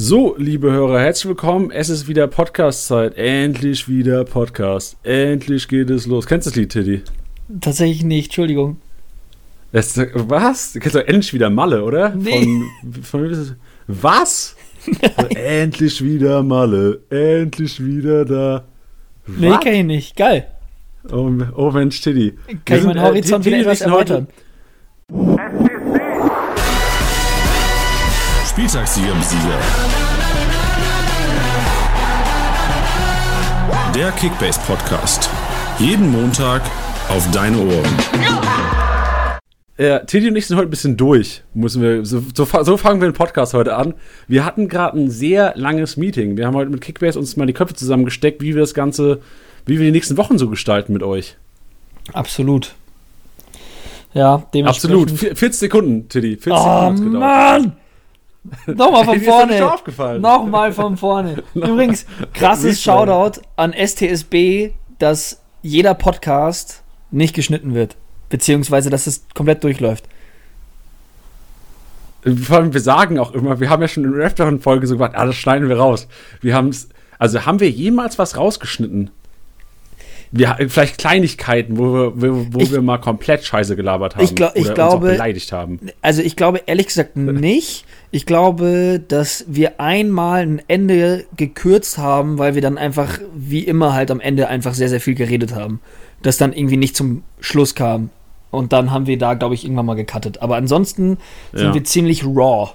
So, liebe Hörer, herzlich willkommen. Es ist wieder Podcast-Zeit. Endlich wieder Podcast. Endlich geht es los. Kennst du das Lied, Tiddy? Tatsächlich nicht, Entschuldigung. Das, was? Du kennst doch endlich wieder Malle, oder? Nee. Von, von, was? endlich wieder Malle. Endlich wieder da. Nee, Was? kenn ich nicht. Geil. Oh, oh Mensch, Tiddy. Kann Wir ich meinen äh, Horizont wieder etwas sind heute- erweitern? Spieltagssieger im Sieger. Der Kickbase Podcast. Jeden Montag auf deine Ohren. Ja, Teddy und ich sind heute ein bisschen durch. Müssen wir, so, so, so fangen wir den Podcast heute an. Wir hatten gerade ein sehr langes Meeting. Wir haben heute mit Kickbase uns mal die Köpfe zusammengesteckt, wie wir das Ganze, wie wir die nächsten Wochen so gestalten mit euch. Absolut. Ja, dementsprechend. Absolut. Vier- 40 Sekunden, Tiddy. 40 Oh Sekunden hat's gedauert. Mann! Nochmal von vorne. Nochmal von vorne. Übrigens, krasses. Shoutout an STSB, dass jeder Podcast nicht geschnitten wird. Beziehungsweise, dass es komplett durchläuft. Vor allem, wir sagen auch immer, wir haben ja schon in der öfteren Folge so gesagt, ah, das schneiden wir raus. Wir haben es, also haben wir jemals was rausgeschnitten? Wir, vielleicht Kleinigkeiten, wo wir, wo Ich- wir mal komplett Scheiße gelabert haben. Ich glaub- ich oder glaube- uns auch beleidigt haben. Also ich glaube ehrlich gesagt nicht. Ich glaube, dass wir einmal ein Ende gekürzt haben, weil wir dann einfach, wie immer halt am Ende einfach sehr, sehr viel geredet haben. Das dann irgendwie nicht zum Schluss kam. Und dann haben wir da, glaube ich, irgendwann mal gecuttet. Aber ansonsten sind Ja. wir ziemlich raw.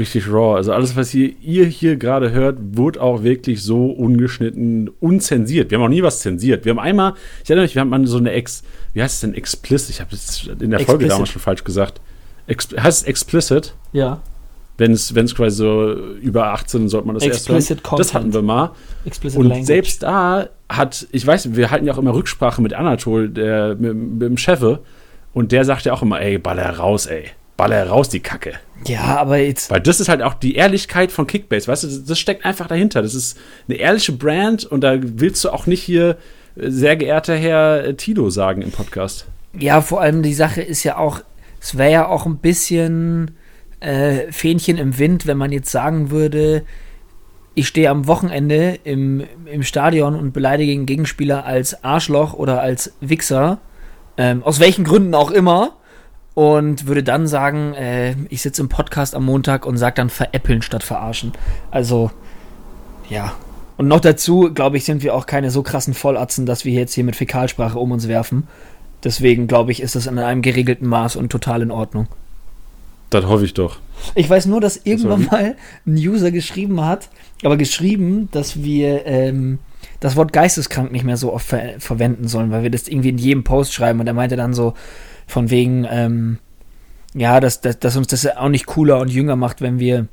Richtig raw. Also alles, was ihr, ihr hier gerade hört, wurde auch wirklich so ungeschnitten, unzensiert. Wir haben auch nie was zensiert. Wir haben einmal, ich erinnere mich, wir haben mal so eine Ex, wie heißt es denn, explicit? Ich habe das in der Folge Explicit. damals schon falsch gesagt. Ex, heißt es explicit? Ja. Wenn es, wenn es quasi so über 18 sollte man das erst hören. Explicit. Das hatten wir mal. Explicit Und Language. selbst da hat, ich weiß, wir halten ja auch immer Rücksprache mit Anatol, der, mit, mit dem Chefe. Und der sagt ja auch immer, ey, baller raus, ey. Baller raus, die Kacke. Ja, aber jetzt. Weil das ist halt auch die Ehrlichkeit von Kickbase, weißt du, das, das steckt einfach dahinter. Das ist eine ehrliche Brand und da willst du auch nicht hier, äh, sehr geehrter Herr äh, Tilo, sagen im Podcast. Ja, vor allem die Sache ist ja auch, es wäre ja auch ein bisschen äh, Fähnchen im Wind, wenn man jetzt sagen würde, ich stehe am Wochenende im, im Stadion und beleidige den Gegenspieler als Arschloch oder als Wichser, ähm, aus welchen Gründen auch immer, und würde dann sagen, äh, ich sitze im Podcast am Montag und sage dann veräppeln statt verarschen. Also, ja. Und noch dazu, glaube ich, sind wir auch keine so krassen Vollatzen, dass wir jetzt hier mit Fäkalsprache um uns werfen. Deswegen glaube ich, ist das in einem geregelten Maß und total in Ordnung. Das hoffe ich doch. Ich weiß nur, dass irgendwann mal ein User geschrieben hat, aber geschrieben, dass wir ähm, das Wort geisteskrank nicht mehr so oft ver verwenden sollen, weil wir das irgendwie in jedem Post schreiben. Und er meinte dann so von wegen, ähm, ja, dass, dass, dass uns das auch nicht cooler und jünger macht, wenn wir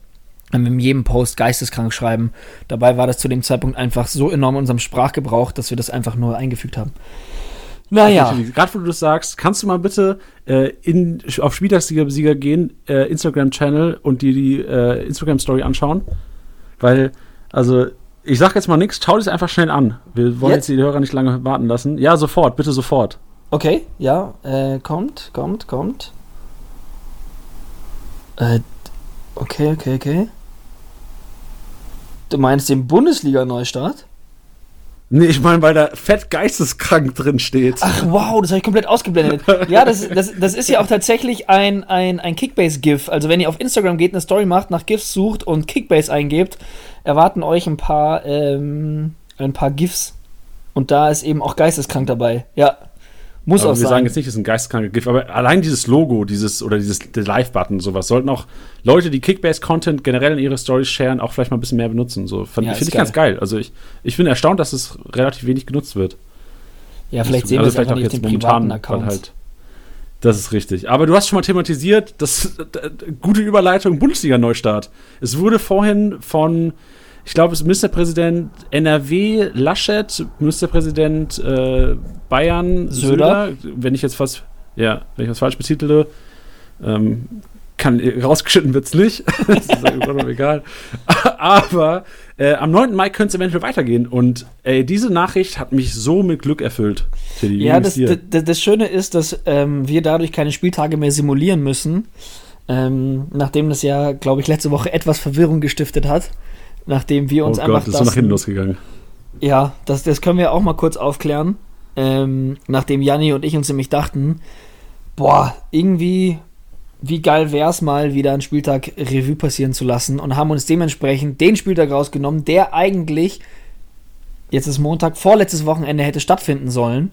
wenn wir in jedem Post geisteskrank schreiben. Dabei war das zu dem Zeitpunkt einfach so enorm in unserem Sprachgebrauch, dass wir das einfach nur eingefügt haben. Naja. Gerade wo du das sagst, kannst du mal bitte äh, in, auf Spieltagssieger Sieger gehen, äh, Instagram-Channel und dir die äh, Instagram-Story anschauen? Weil, also, ich sag jetzt mal nichts, schau das einfach schnell an. Wir wollen Jetzt? jetzt die Hörer nicht lange warten lassen. Ja, sofort, bitte sofort. Okay, ja, äh, kommt, kommt, kommt. Äh, okay, okay, okay. Du meinst den Bundesliga-Neustart? Nee, ich meine, weil da fett geisteskrank drin steht. Ach wow, das habe ich komplett ausgeblendet. Ja, das, das, das ist ja auch tatsächlich ein, ein, ein Kickbase-GIF. Also wenn ihr auf Instagram geht, eine Story macht, nach GIFs sucht und Kickbase eingebt, erwarten euch ein paar, ähm, ein paar GIFs. Und da ist eben auch geisteskrank dabei. Ja, muss aber auch wir sein. sagen jetzt nicht, es ist ein geisteskranker GIF, aber allein dieses Logo, dieses oder dieses Live-Button, sowas, sollten auch Leute, die Kickbase-Content generell in ihre Stories sharen, auch vielleicht mal ein bisschen mehr benutzen. So Ja, finde ich ganz geil. Also ich, ich bin erstaunt, dass es relativ wenig genutzt wird. ja, vielleicht sehen wir Also es einfach nicht auf den privaten weil Accounts. halt. Das ist richtig. Aber du hast schon mal thematisiert, das äh, gute Überleitung, Bundesliga-Neustart. Es wurde vorhin von, ich glaube, es ist Ministerpräsident NRW Laschet, Ministerpräsident äh, Bayern Söder. Söder. wenn ich jetzt was, ja, wenn ich was falsch betitele, ähm, kann, rausgeschnitten wird's nicht. das ist genommen egal. Aber äh, am 9. Mai könnte es eventuell weitergehen. Und ey, diese Nachricht hat mich so mit Glück erfüllt. Ja, das, das, das Schöne ist, dass ähm, wir dadurch keine Spieltage mehr simulieren müssen, Ähm, nachdem das ja, glaube ich, letzte Woche etwas Verwirrung gestiftet hat. Nachdem wir uns oh einfach. Gott, ist so nach hinten losgegangen. Ja, das, das können wir auch mal kurz aufklären. Ähm, nachdem Janni und ich uns nämlich dachten, boah, irgendwie, wie geil wäre es mal, wieder einen Spieltag Revue passieren zu lassen und haben uns dementsprechend den Spieltag rausgenommen, der eigentlich, jetzt ist Montag, vorletztes Wochenende hätte stattfinden sollen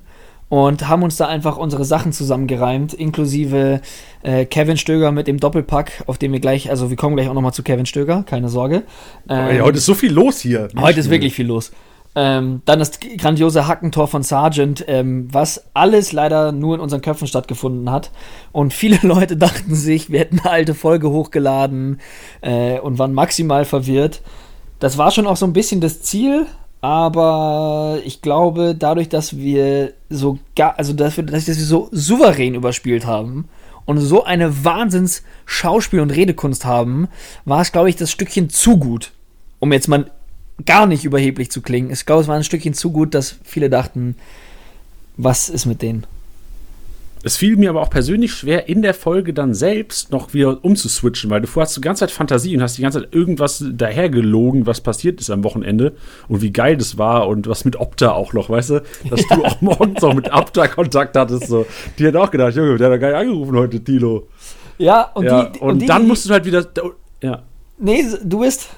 und haben uns da einfach unsere Sachen zusammengereimt, inklusive äh, Kevin Stöger mit dem Doppelpack, auf dem wir gleich, also wir kommen gleich auch nochmal zu Kevin Stöger, keine Sorge. Ähm, ja, heute ist so viel los hier. Heute ist wirklich viel los. Ähm, dann das grandiose Hackentor von Sargent, ähm, was alles leider nur in unseren Köpfen stattgefunden hat. Und viele Leute dachten sich, wir hätten eine alte Folge hochgeladen äh, und waren maximal verwirrt. Das war schon auch so ein bisschen das Ziel, aber ich glaube, dadurch, dass wir so gar, also dass wir, dass wir so souverän überspielt haben und so eine Wahnsinns Schauspiel- und Redekunst haben, war es, glaube ich, das Stückchen zu gut. Um jetzt mal gar nicht überheblich zu klingen. Ich glaube, es war ein Stückchen zu gut, dass viele dachten, was ist mit denen? Es fiel mir aber auch persönlich schwer, in der Folge dann selbst noch wieder umzuswitchen, weil du hast die ganze Zeit Fantasie und hast die ganze Zeit irgendwas dahergelogen, was passiert ist am Wochenende und wie geil das war und was mit Opta auch noch, weißt du? Dass du auch morgens auch mit Opta Kontakt hattest. So. Die hat auch gedacht, Junge, der hat geil angerufen heute, Tilo. Ja, und, ja, die, und, und die, dann musst du halt wieder. Ja. Nee, du bist.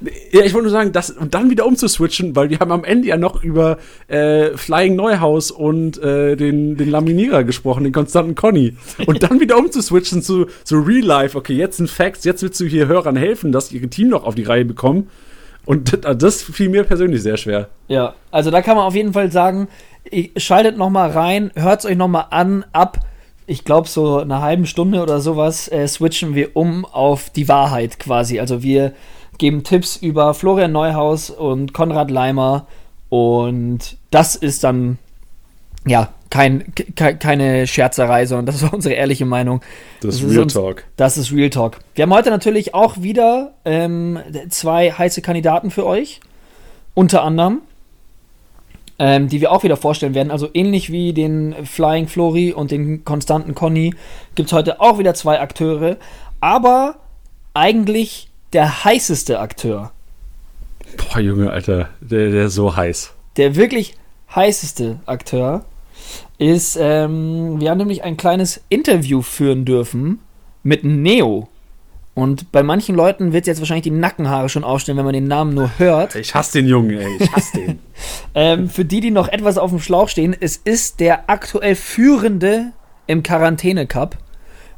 Ja, ich wollte nur sagen, das und dann wieder umzuswitchen, weil wir haben am Ende ja noch über äh, Flying Neuhaus und äh, den, den Laminierer gesprochen, den konstanten Conny. Und dann wieder umzuswitchen zu, zu Real Life. Okay, jetzt sind Facts, jetzt willst du hier Hörern helfen, dass ihre Team noch auf die Reihe bekommen. Und das fiel mir persönlich sehr schwer. Ja, also da kann man auf jeden Fall sagen, schaltet noch mal rein, hört es euch noch mal an, ab ich glaube, so eine halben Stunde oder sowas äh, switchen wir um auf die Wahrheit quasi. Also wir geben Tipps über Florian Neuhaus und Konrad Leimer. Und das ist dann, ja, kein, ke keine Scherzerei, sondern das war unsere ehrliche Meinung. Das, das ist Real uns, Talk. Das ist Real Talk. Wir haben heute natürlich auch wieder ähm, zwei heiße Kandidaten für euch. Unter anderem. Ähm, die wir auch wieder vorstellen werden. Also ähnlich wie den Flying Flori und den konstanten Conny gibt es heute auch wieder zwei Akteure. Aber eigentlich der heißeste Akteur. Boah, Junge, Alter, der, der ist so heiß. Der wirklich heißeste Akteur ist, ähm, wir haben nämlich ein kleines Interview führen dürfen mit Neo. Und bei manchen Leuten wird jetzt wahrscheinlich die Nackenhaare schon aufstellen, wenn man den Namen nur hört. Ich hasse den Jungen, ey. Ich hasse den. ähm, für die, die noch etwas auf dem Schlauch stehen, es ist der aktuell Führende im Quarantäne-Cup.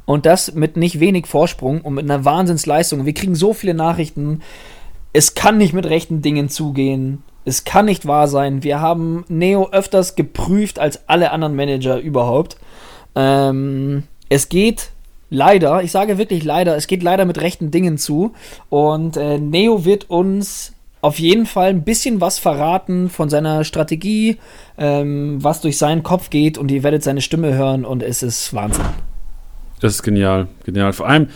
Und das mit nicht wenig Vorsprung und mit einer Wahnsinnsleistung. Wir kriegen so viele Nachrichten. Es kann nicht mit rechten Dingen zugehen. Es kann nicht wahr sein. Wir haben Neo öfters geprüft als alle anderen Manager überhaupt. Ähm, es geht leider, ich sage wirklich leider, es geht leider mit rechten Dingen zu. Und äh, Neo wird uns auf jeden Fall ein bisschen was verraten von seiner Strategie, ähm, was durch seinen Kopf geht. Und ihr werdet seine Stimme hören und es ist Wahnsinn. Das ist genial, genial. Vor allem,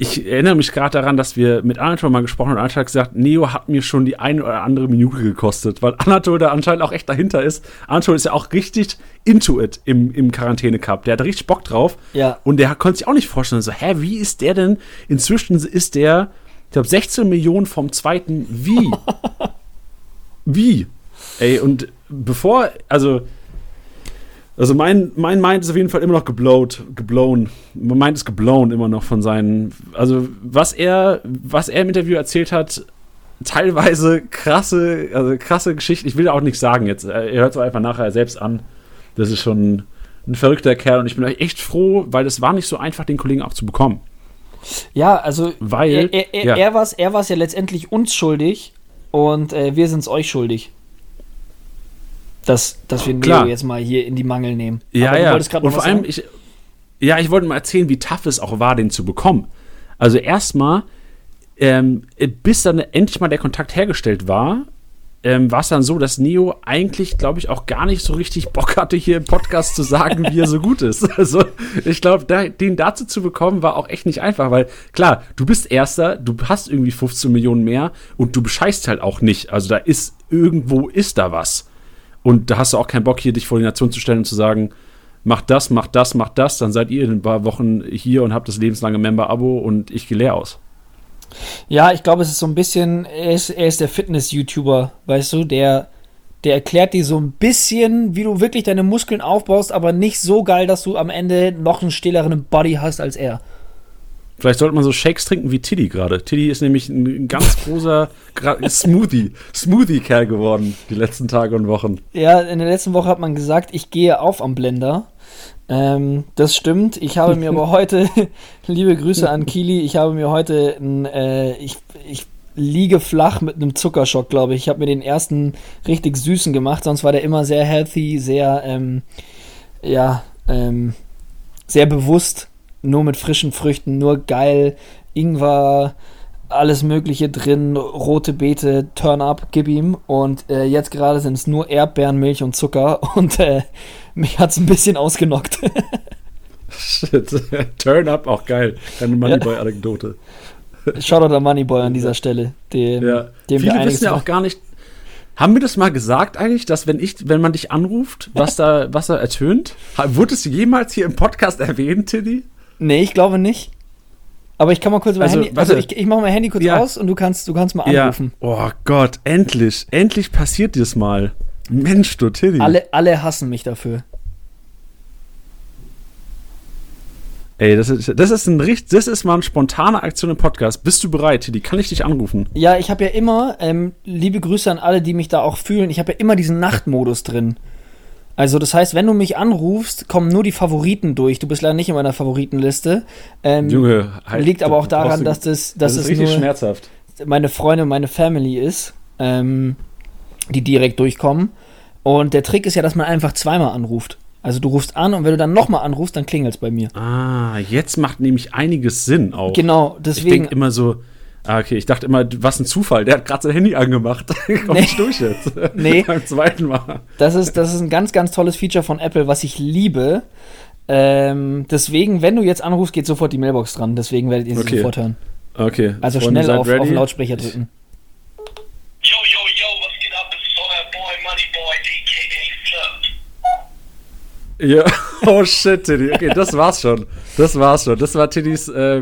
ich erinnere mich gerade daran, dass wir mit Anatol mal gesprochen haben und Anatol hat gesagt, Neo hat mir schon die eine oder andere Minute gekostet, weil Anatol da anscheinend auch echt dahinter ist. Anatol ist ja auch richtig into it im, im Quarantäne-Cup. Der hat richtig Bock drauf. Ja. Und der konnte sich auch nicht vorstellen, so, hä, wie ist der denn? Inzwischen ist der, ich glaube, 16 Millionen vom zweiten. Wie? wie? Ey, und bevor, also also mein, mein Mind ist auf jeden Fall immer noch geblowt, geblown. Mein Mind ist geblown immer noch von seinen. Also was er, was er im Interview erzählt hat, teilweise krasse, also krasse Geschichten. Ich will auch nichts sagen jetzt. Er hört es einfach nachher selbst an. Das ist schon ein verrückter Kerl und ich bin echt froh, weil es war nicht so einfach, den Kollegen auch zu bekommen. Ja, also weil er, er, ja. er war es er ja letztendlich uns schuldig und äh, wir sind es euch schuldig dass, dass wir Neo jetzt mal hier in die Mangel nehmen. Ja, ja. Und vor allem, ich, ja, ich wollte mal erzählen, wie tough es auch war, den zu bekommen. Also erstmal, ähm, bis dann endlich mal der Kontakt hergestellt war, ähm, war es dann so, dass Neo eigentlich, glaube ich, auch gar nicht so richtig Bock hatte, hier im Podcast zu sagen, wie er so gut ist. Also ich glaube, da, den dazu zu bekommen, war auch echt nicht einfach, weil klar, du bist Erster, du hast irgendwie 15 Millionen mehr und du bescheißt halt auch nicht. Also da ist irgendwo ist da was. Und da hast du auch keinen Bock, hier dich vor die Nation zu stellen und zu sagen, macht das, macht das, macht das, dann seid ihr in ein paar Wochen hier und habt das lebenslange Member-Abo und ich gehe leer aus. Ja, ich glaube, es ist so ein bisschen, er ist, er ist der Fitness-YouTuber, weißt du, der, der erklärt dir so ein bisschen, wie du wirklich deine Muskeln aufbaust, aber nicht so geil, dass du am Ende noch einen stähleren Body hast als er. Vielleicht sollte man so Shakes trinken wie Tiddy gerade. Tiddy ist nämlich ein ganz großer Smoothie, Smoothie-Kerl geworden die letzten Tage und Wochen. Ja, in der letzten Woche hat man gesagt, ich gehe auf am Blender. Ähm, das stimmt. Ich habe mir aber heute, liebe Grüße an Kili, ich habe mir heute, ein, äh, ich, ich liege flach mit einem Zuckerschock, glaube ich. Ich habe mir den ersten richtig süßen gemacht, sonst war der immer sehr healthy, sehr, ähm, ja, ähm, sehr bewusst, nur mit frischen Früchten, nur geil, Ingwer, alles Mögliche drin, rote Beete, Turn Up, gib ihm. Und äh, jetzt gerade sind es nur Erdbeeren, Milch und Zucker und äh, mich hat es ein bisschen ausgenockt. Shit, Turn Up, auch geil. Eine Moneyboy-Anekdote. Shoutout an Moneyboy an dieser Stelle. Dem, ja. dem Viele wissen ja auch gar nicht. Haben wir das mal gesagt eigentlich, dass wenn ich, wenn man dich anruft, was da, was da ertönt? Wurde es jemals hier im Podcast erwähnt, Tiddy? Nee, ich glaube nicht. Aber ich kann mal kurz mein also, Handy. Also ich, ich mache mein Handy kurz ja. aus und du kannst, du kannst mal anrufen. Ja. Oh Gott, endlich. Endlich passiert das mal. Mensch, du Tiddy. Alle, alle hassen mich dafür. Ey, das ist, das ist ein richtig, das ist mal eine spontane Aktion im Podcast. Bist du bereit, Tiddy? Kann ich dich anrufen? Ja, ich habe ja immer, ähm, liebe Grüße an alle, die mich da auch fühlen, ich habe ja immer diesen Nachtmodus drin. Also das heißt, wenn du mich anrufst, kommen nur die Favoriten durch. Du bist leider nicht in meiner Favoritenliste. Ähm, Junge, halt, liegt aber auch daran, dass das, dass das ist richtig schmerzhaft. meine Freunde und meine Family ist, ähm, die direkt durchkommen. Und der Trick ist ja, dass man einfach zweimal anruft. Also du rufst an und wenn du dann nochmal anrufst, dann klingelt es bei mir. Ah, jetzt macht nämlich einiges Sinn auch. Genau, deswegen. Ich denke immer so, Ah, okay, ich dachte immer, was ein Zufall. Der hat gerade sein Handy angemacht. Komm nee. nicht durch jetzt. Nee. Beim zweiten Mal. Das ist, das ist ein ganz, ganz tolles Feature von Apple, was ich liebe. Ähm, deswegen, wenn du jetzt anrufst, geht sofort die Mailbox dran. Deswegen werdet ihr sie okay. sofort hören. Okay. Also Freunde, schnell auf, auf Lautsprecher drücken. Yo, yo, yo, was geht ab? Das ist euer Boy Moneyboy, DKA Flip. Ja. Oh shit, Tiddy. Okay, das war's schon. Das war's schon. Das war Tiddys äh,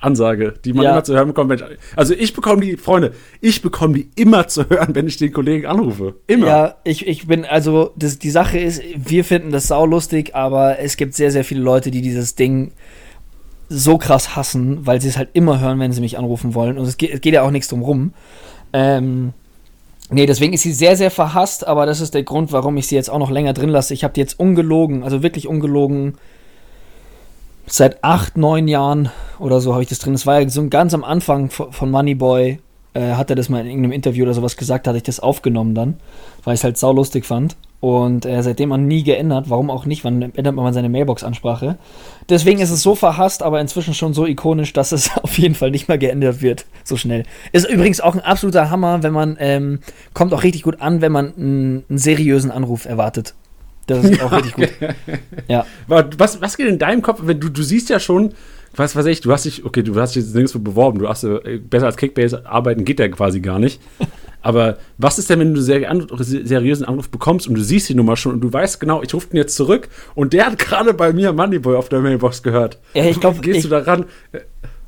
Ansage, die man ja. immer zu hören bekommt. Also ich bekomme die, Freunde, ich bekomme die immer zu hören, wenn ich den Kollegen anrufe. Immer. Ja, ich, ich bin, also das, die Sache ist, wir finden das saulustig, aber es gibt sehr, sehr viele Leute, die dieses Ding so krass hassen, weil sie es halt immer hören, wenn sie mich anrufen wollen. Und es geht, es geht ja auch nichts drum rum. Ähm, Nee, deswegen ist sie sehr, sehr verhasst, aber das ist der Grund, warum ich sie jetzt auch noch länger drin lasse. Ich habe die jetzt ungelogen, also wirklich ungelogen, seit acht, neun Jahren oder so habe ich das drin. Das war ja so ganz am Anfang von Moneyboy, äh, hat er das mal in irgendeinem Interview oder sowas gesagt, hatte ich das aufgenommen dann, weil ich es halt saulustig fand. Und äh, seitdem man nie geändert, warum auch nicht, wann ändert man seine Mailbox-Ansprache. Deswegen ist es so verhasst, aber inzwischen schon so ikonisch, dass es auf jeden Fall nicht mehr geändert wird, so schnell. Ist übrigens auch ein absoluter Hammer, wenn man, ähm, kommt auch richtig gut an, wenn man einen, einen seriösen Anruf erwartet. Das ist auch richtig gut. Ja. Was, was geht in deinem Kopf, wenn du, du siehst ja schon, was weiß ich, du hast dich, okay, du hast dich nirgendwo beworben, du hast äh, besser als Kickbase arbeiten geht ja quasi gar nicht. Aber was ist denn, wenn du einen seriösen Anruf bekommst und du siehst die Nummer schon und du weißt genau, ich rufe den jetzt zurück und der hat gerade bei mir Moneyboy auf der Mailbox gehört. Ja, ich glaube, gehst ich, du daran?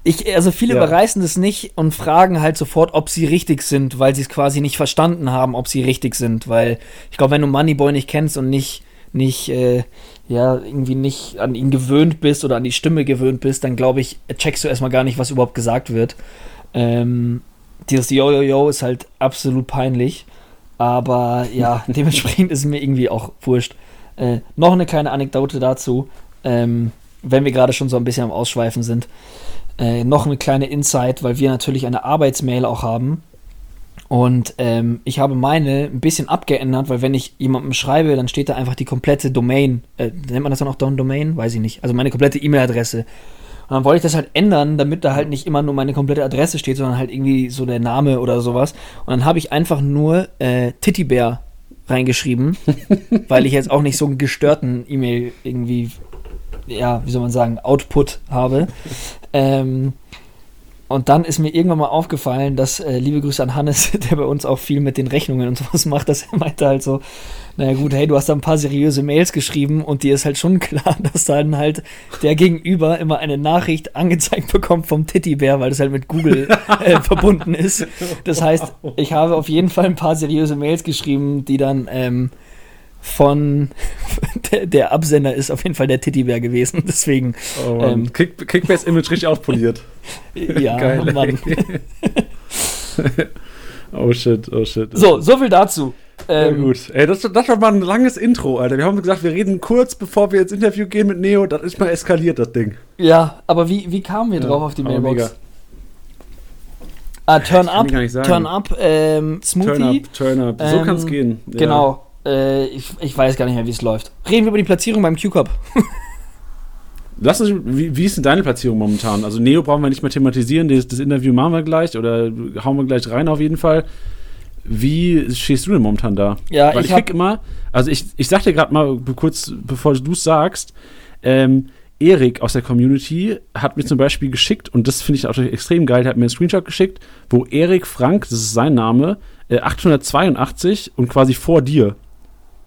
Ich, also viele ja. überreißen das nicht und fragen halt sofort, ob sie richtig sind, weil sie es quasi nicht verstanden haben, ob sie richtig sind. Weil ich glaube, wenn du Moneyboy nicht kennst und nicht, nicht, äh, ja, irgendwie nicht an ihn gewöhnt bist oder an die Stimme gewöhnt bist, dann glaube ich, checkst du erstmal gar nicht, was überhaupt gesagt wird. Ähm, dieses Yo-Yo-Yo ist halt absolut peinlich. Aber ja, dementsprechend ist es mir irgendwie auch wurscht. Äh, noch eine kleine Anekdote dazu, ähm, wenn wir gerade schon so ein bisschen am Ausschweifen sind. Äh, noch eine kleine Insight, weil wir natürlich eine Arbeitsmail auch haben. Und ähm, ich habe meine ein bisschen abgeändert, weil wenn ich jemandem schreibe, dann steht da einfach die komplette Domain. Äh, nennt man das dann auch Domain? Weiß ich nicht. Also meine komplette E-Mail-Adresse. Und dann wollte ich das halt ändern, damit da halt nicht immer nur meine komplette Adresse steht, sondern halt irgendwie so der Name oder sowas. Und dann habe ich einfach nur äh, Tittybär reingeschrieben, weil ich jetzt auch nicht so einen gestörten E-Mail irgendwie, ja, wie soll man sagen, Output habe. Ähm, und dann ist mir irgendwann mal aufgefallen, dass, äh, liebe Grüße an Hannes, der bei uns auch viel mit den Rechnungen und sowas macht, dass er meinte halt so, naja gut, hey, du hast da ein paar seriöse Mails geschrieben und dir ist halt schon klar, dass dann halt der Gegenüber immer eine Nachricht angezeigt bekommt vom Tittybär, weil das halt mit Google äh, verbunden ist. Das heißt, ich habe auf jeden Fall ein paar seriöse Mails geschrieben, die dann ähm, von der, der, Absender ist auf jeden Fall der Tittybär gewesen. Deswegen. Oh ähm, Kick, Kickbase Image richtig aufpoliert. ja, Geil, Mann. oh shit, oh shit. So, so viel dazu. Ähm, ja, gut. Ey, das, das war mal ein langes Intro, Alter. Wir haben gesagt, wir reden kurz, bevor wir ins Interview gehen mit Neo. Das ist mal eskaliert, das Ding. Ja, aber wie, wie kamen wir drauf auf die Mailbox? Ah, Turn Up, Turn Up, ähm, Smoothie. Turn Up, Turn Up. So ähm, kann es gehen. Ja. Genau. Äh, ich, ich weiß gar nicht mehr, wie es läuft. Reden wir über die Platzierung beim Q-Cup. Lass uns, wie, wie, ist denn deine Platzierung momentan? Also Neo brauchen wir nicht mehr thematisieren, das, das, Interview machen wir gleich oder hauen wir gleich rein auf jeden Fall. Wie stehst du denn momentan da? Ja, Weil ich, ich krieg immer, also ich, ich sag dir gerade mal kurz, bevor du es sagst, ähm, Erik aus der Community hat mir zum Beispiel geschickt, und das finde ich auch extrem geil, der hat mir einen Screenshot geschickt, wo Erik Frank, das ist sein Name, äh, 882 und quasi vor dir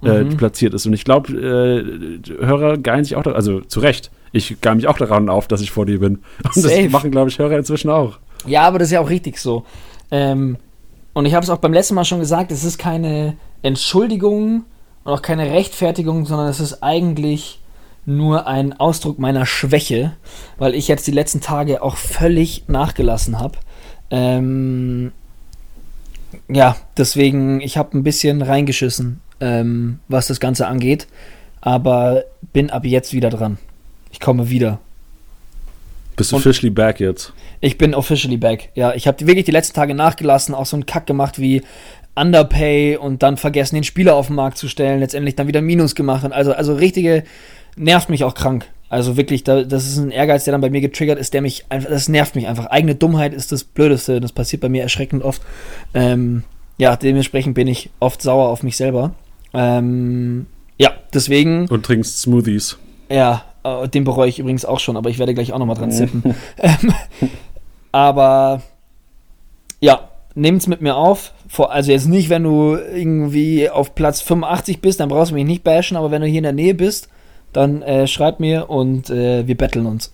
äh, mhm. platziert ist. Und ich glaube, äh, Hörer geilen sich auch, da, also zu Recht, ich gehe mich auch daran auf, dass ich vor dir bin. Und Safe. das machen, glaube ich, Hörer inzwischen auch. Ja, aber das ist ja auch richtig so. Ähm, und ich habe es auch beim letzten Mal schon gesagt, es ist keine Entschuldigung und auch keine Rechtfertigung, sondern es ist eigentlich nur ein Ausdruck meiner Schwäche, weil ich jetzt die letzten Tage auch völlig nachgelassen habe. Ähm, ja, deswegen, ich habe ein bisschen reingeschissen ähm, was das Ganze angeht. Aber bin ab jetzt wieder dran. Ich komme wieder. Bist du officially back jetzt? Ich bin officially back. Ja, ich habe wirklich die letzten Tage nachgelassen, auch so einen Kack gemacht wie Underpay und dann vergessen, den Spieler auf den Markt zu stellen, letztendlich dann wieder Minus gemacht. Und also, also richtige, nervt mich auch krank. Also wirklich, da, das ist ein Ehrgeiz, der dann bei mir getriggert ist, der mich einfach, das nervt mich einfach. Eigene Dummheit ist das Blödeste. Das passiert bei mir erschreckend oft. Ähm, ja, dementsprechend bin ich oft sauer auf mich selber. Ähm, ja, deswegen. Und trinkst Smoothies. Ja, äh, den bereue ich übrigens auch schon, aber ich werde gleich auch nochmal dran zippen. ähm, aber ja, nehmt's mit mir auf. Vor, also jetzt nicht, wenn du irgendwie auf Platz 85 bist, dann brauchst du mich nicht bashen, aber wenn du hier in der Nähe bist, dann äh, schreib mir und äh, wir betteln uns.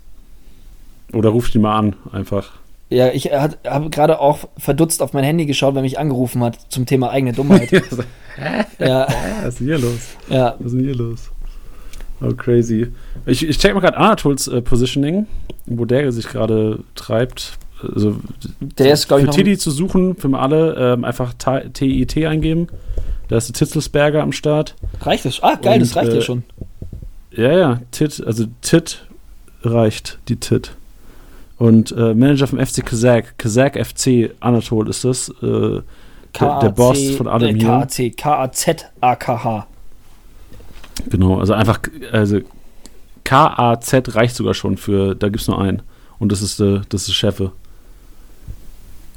Oder ruf die mal an, einfach. Ja, ich habe gerade auch verdutzt auf mein Handy geschaut, wenn mich angerufen hat zum Thema eigene Dummheit. ja. Was ist denn hier los? Ja. Was ist denn hier los? Oh, crazy. Ich, ich check mal gerade Anatols äh, Positioning, wo der sich gerade treibt. Also, der ist, glaube ich, Für Tiddy zu suchen, für alle, ähm, einfach TIT eingeben. Da ist der Titzelsberger am Start. Reicht das? Ah, geil, Und, das reicht äh, ja schon. Ja, ja, Tit, also Tit reicht, die Tit. Und äh, Manager vom FC Kazak, Kazak FC Anatol ist das. Äh, der, der, Boss von allem hier. KAC, K-A-Z-A-K-H. Genau, also einfach, also K-A-Z reicht sogar schon für, da gibt es nur einen. Und das ist, äh, das ist Chefe.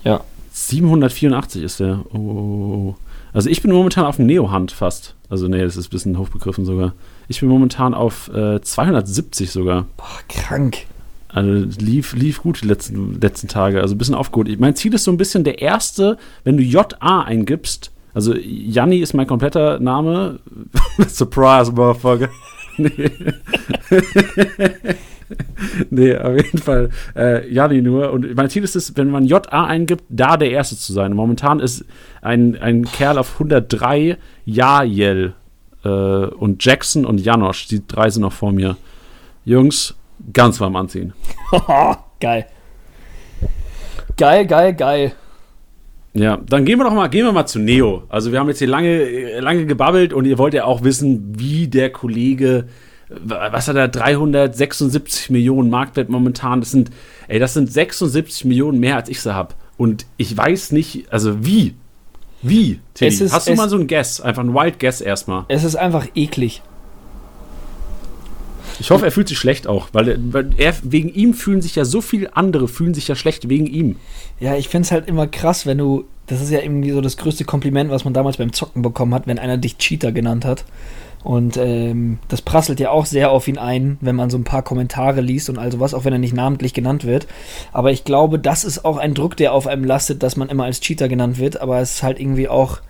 Ja. 784 ist der. Oh, oh, oh. Also ich bin momentan auf dem Neo-Hand fast. Also nee, das ist ein bisschen hochbegriffen sogar. Ich bin momentan auf äh, 270 sogar. Boah, krank. Also lief, lief gut die letzten, letzten Tage. Also ein bisschen aufgeholt. Mein Ziel ist so ein bisschen der erste, wenn du JA eingibst. Also Janni ist mein kompletter Name. Surprise, Motherfucker. nee. nee, auf jeden Fall äh, Janni nur. Und mein Ziel ist es, wenn man JA eingibt, da der Erste zu sein. Momentan ist ein, ein Kerl auf 103 Jajel äh, und Jackson und Janosch. Die drei sind noch vor mir. Jungs, Ganz warm anziehen. geil. Geil, geil, geil. Ja, dann gehen wir doch mal, gehen wir mal zu Neo. Also wir haben jetzt hier lange, lange gebabbelt und ihr wollt ja auch wissen, wie der Kollege, was hat er, 376 Millionen Marktwert momentan. Das sind, ey, das sind 76 Millionen mehr als ich sie habe. Und ich weiß nicht, also wie? Wie, Teddy? Ist, Hast du mal so ein Guess? Einfach ein Wild Guess erstmal. Es ist einfach eklig. Ich hoffe, er fühlt sich schlecht auch, weil, weil er, wegen ihm fühlen sich ja so viele andere, fühlen sich ja schlecht wegen ihm. Ja, ich finde es halt immer krass, wenn du, das ist ja irgendwie so das größte Kompliment, was man damals beim Zocken bekommen hat, wenn einer dich Cheater genannt hat. Und ähm, das prasselt ja auch sehr auf ihn ein, wenn man so ein paar Kommentare liest und all sowas, auch wenn er nicht namentlich genannt wird. Aber ich glaube, das ist auch ein Druck, der auf einem lastet, dass man immer als Cheater genannt wird. Aber es ist halt irgendwie auch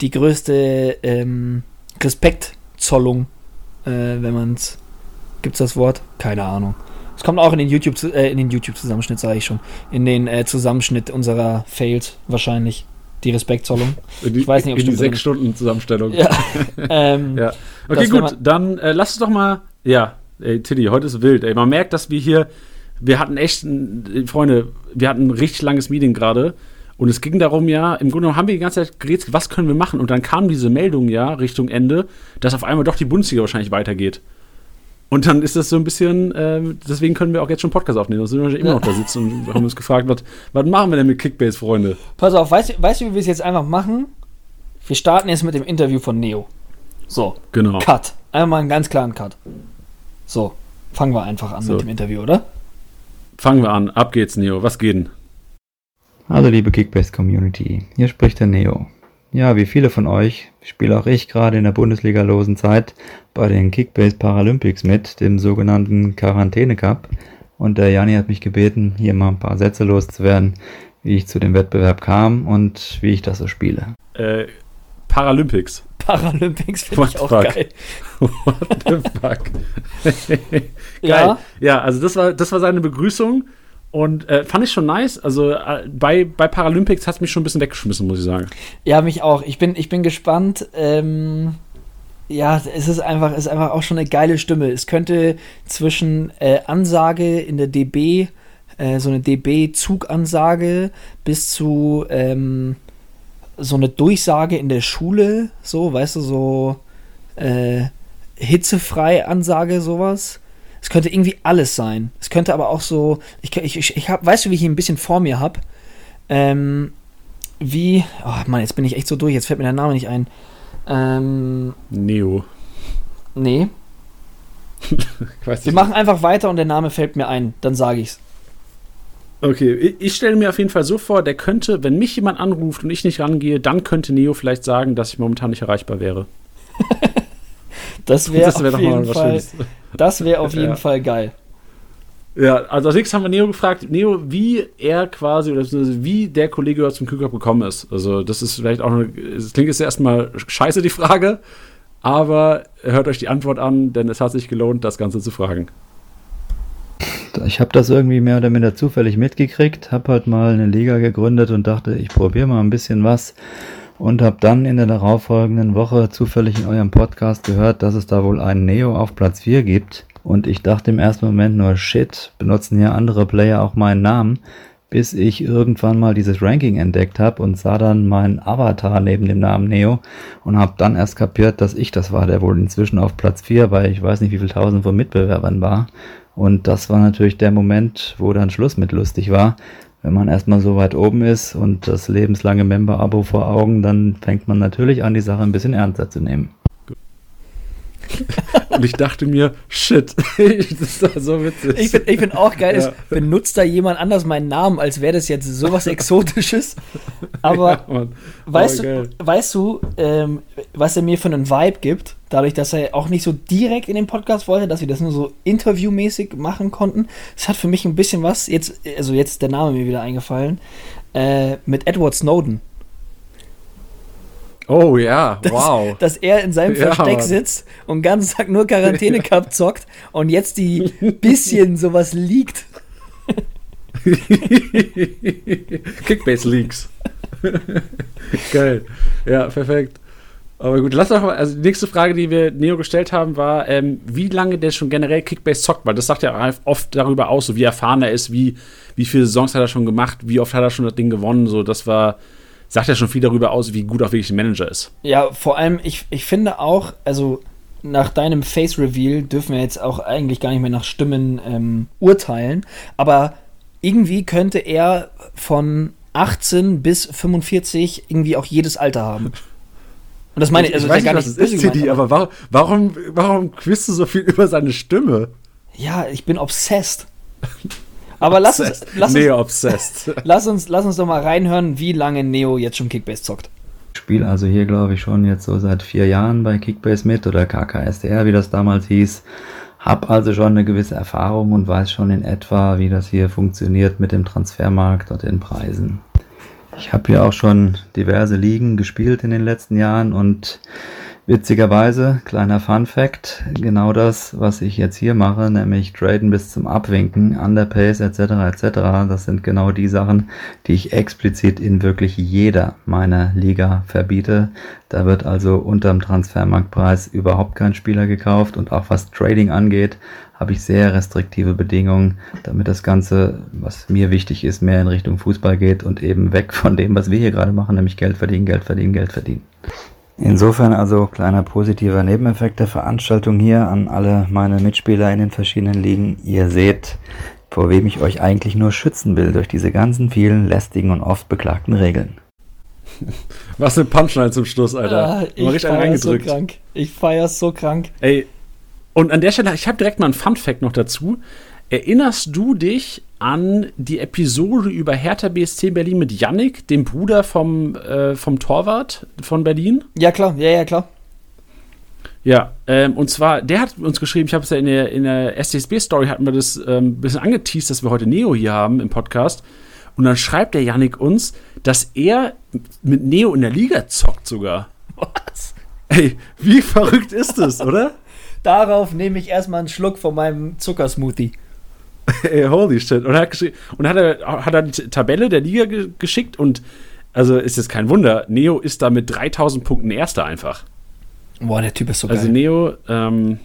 die größte ähm, Respektzollung, äh, wenn man es. Gibt es das Wort? Keine Ahnung. Es kommt auch in den YouTube, äh, in den YouTube-Zusammenschnitt, sage ich schon. In den äh, Zusammenschnitt unserer Fails wahrscheinlich. Die Respektzollung. Die, ich weiß nicht, ob in die sechs Stunden Zusammenstellung. Ja. ähm, ja. Okay, gut, dann äh, lass es doch mal. Ja, ey, Tiddy, heute ist wild. Ey. Man merkt, dass wir hier. Wir hatten echt, Freunde, wir hatten ein richtig langes Meeting gerade. Und es ging darum, ja, im Grunde genommen haben wir die ganze Zeit geredet, was können wir machen? Und dann kam diese Meldung, ja, Richtung Ende, dass auf einmal doch die Bundesliga wahrscheinlich weitergeht. Und dann ist das so ein bisschen, äh, deswegen können wir auch jetzt schon Podcast aufnehmen. Da sind wir immer noch da sitzen und haben uns gefragt, was, was machen wir denn mit Kickbase, Freunde? Pass auf, weißt, weißt du, wie wir es jetzt einfach machen? Wir starten jetzt mit dem Interview von Neo. So. Genau. Cut. Einmal mal einen ganz klaren Cut. So. Fangen wir einfach an so. mit dem Interview, oder? Fangen wir an. Ab geht's, Neo. Was geht denn? Hallo, liebe Kickbase-Community. Hier spricht der Neo. Ja, wie viele von euch spiele auch ich gerade in der Bundesliga-losen Zeit bei den Kickbase Paralympics mit, dem sogenannten Quarantäne Cup. Und der Jani hat mich gebeten, hier mal ein paar Sätze loszuwerden, wie ich zu dem Wettbewerb kam und wie ich das so spiele. Äh, Paralympics. Paralympics finde ich auch fuck? geil. What the fuck? geil. Ja? ja, also das war, das war seine Begrüßung. Und äh, fand ich schon nice. Also äh, bei, bei Paralympics hat es mich schon ein bisschen weggeschmissen, muss ich sagen. Ja, mich auch. Ich bin, ich bin gespannt. Ähm, ja, es ist einfach, ist einfach auch schon eine geile Stimme. Es könnte zwischen äh, Ansage in der DB, äh, so eine DB-Zugansage, bis zu ähm, so eine Durchsage in der Schule, so, weißt du, so äh, hitzefrei Ansage, sowas es könnte irgendwie alles sein. Es könnte aber auch so, ich, ich, ich, ich hab, weißt du, wie ich ihn ein bisschen vor mir habe? Ähm, wie, oh Mann, jetzt bin ich echt so durch, jetzt fällt mir der Name nicht ein. Ähm, Neo. Nee. Wir machen einfach weiter und der Name fällt mir ein, dann sage ich's. Okay, ich, ich stelle mir auf jeden Fall so vor, der könnte, wenn mich jemand anruft und ich nicht rangehe, dann könnte Neo vielleicht sagen, dass ich momentan nicht erreichbar wäre. das wäre wär auf jeden Fall. Das wäre auf jeden ja. Fall geil. Ja, also als nächstes haben wir Neo gefragt, Neo, wie er quasi, oder wie der Kollege zum Kühlkopf gekommen ist. Also, das ist vielleicht auch eine, das klingt jetzt erstmal scheiße, die Frage, aber hört euch die Antwort an, denn es hat sich gelohnt, das Ganze zu fragen. Ich habe das irgendwie mehr oder minder zufällig mitgekriegt, habe halt mal eine Liga gegründet und dachte, ich probiere mal ein bisschen was und habe dann in der darauffolgenden Woche zufällig in eurem Podcast gehört, dass es da wohl einen Neo auf Platz 4 gibt. Und ich dachte im ersten Moment nur, shit, benutzen hier andere Player auch meinen Namen, bis ich irgendwann mal dieses Ranking entdeckt habe und sah dann meinen Avatar neben dem Namen Neo und habe dann erst kapiert, dass ich das war, der wohl inzwischen auf Platz 4 bei ich weiß nicht wie viel tausend von Mitbewerbern war. Und das war natürlich der Moment, wo dann Schluss mit lustig war, wenn man erstmal so weit oben ist und das lebenslange Member-Abo vor Augen, dann fängt man natürlich an, die Sache ein bisschen ernster zu nehmen. Und ich dachte mir, shit, das ist so witzig. Ich finde find auch geil, ja. ist, benutzt da jemand anders meinen Namen, als wäre das jetzt sowas Exotisches. Aber ja, weißt, du, weißt du, ähm, was er mir für einen Vibe gibt? Dadurch, dass er auch nicht so direkt in den Podcast wollte, dass wir das nur so interviewmäßig machen konnten. Es hat für mich ein bisschen was, jetzt, also jetzt der Name mir wieder eingefallen, äh, mit Edward Snowden. Oh ja, dass, wow. Dass er in seinem Versteck ja, sitzt und den ganzen Tag nur Quarantäne Cup zockt und jetzt die bisschen sowas liegt. Kickbase Leaks. Geil. Ja, perfekt. Aber gut, lass doch mal, also die nächste Frage, die wir Neo gestellt haben, war, ähm, wie lange der schon generell Kickbase zockt, weil das sagt ja oft darüber aus, so wie erfahren er ist, wie, wie viele Saisons hat er schon gemacht, wie oft hat er schon das Ding gewonnen, so, das war, sagt ja schon viel darüber aus, wie gut auch wirklich ein Manager ist. Ja, vor allem, ich, ich finde auch, also nach deinem Face Reveal dürfen wir jetzt auch eigentlich gar nicht mehr nach Stimmen ähm, urteilen, aber irgendwie könnte er von 18 bis 45 irgendwie auch jedes Alter haben. Und das meine ich, also ich weiß nicht, was es ist, CD, aber warum, warum, warum quizt du so viel über seine Stimme? Ja, ich bin obsessed. Aber lass uns, lass, uns, obsessed. lass, uns, lass uns doch mal reinhören, wie lange Neo jetzt schon Kickbase zockt. spiele also hier, glaube ich, schon jetzt so seit vier Jahren bei Kickbase mit oder KKSDR, wie das damals hieß. Hab also schon eine gewisse Erfahrung und weiß schon in etwa, wie das hier funktioniert mit dem Transfermarkt und den Preisen. Ich habe hier auch schon diverse Ligen gespielt in den letzten Jahren und Witzigerweise, kleiner Fun Fact, genau das, was ich jetzt hier mache, nämlich traden bis zum Abwinken, Underpace etc. etc., das sind genau die Sachen, die ich explizit in wirklich jeder meiner Liga verbiete. Da wird also unterm Transfermarktpreis überhaupt kein Spieler gekauft und auch was Trading angeht, habe ich sehr restriktive Bedingungen, damit das Ganze, was mir wichtig ist, mehr in Richtung Fußball geht und eben weg von dem, was wir hier gerade machen, nämlich Geld verdienen, Geld verdienen, Geld verdienen. Insofern also kleiner positiver Nebeneffekt der Veranstaltung hier an alle meine Mitspieler in den verschiedenen Ligen. Ihr seht, vor wem ich euch eigentlich nur schützen will durch diese ganzen vielen lästigen und oft beklagten Regeln. Was eine Punchline zum Schluss, Alter. Ah, ich feier so krank. Ich feier so krank. Ey, und an der Stelle, ich habe direkt mal einen Fun-Fact noch dazu. Erinnerst du dich an die Episode über Hertha BSC Berlin mit Yannick, dem Bruder vom, äh, vom Torwart von Berlin? Ja, klar, ja, ja, klar. Ja, ähm, und zwar, der hat uns geschrieben, ich habe es ja in der, in der STSB-Story hatten wir das ein ähm, bisschen angeteased, dass wir heute Neo hier haben im Podcast. Und dann schreibt der Yannick uns, dass er mit Neo in der Liga zockt sogar. Was? Ey, wie verrückt ist das, oder? Darauf nehme ich erstmal einen Schluck von meinem Zuckersmoothie. Ey, holy shit. Und, hat, und hat, er, hat er die Tabelle der Liga ge geschickt und also ist jetzt kein Wunder, Neo ist da mit 3000 Punkten Erster einfach. Boah, der Typ ist so geil. Also Neo, ähm,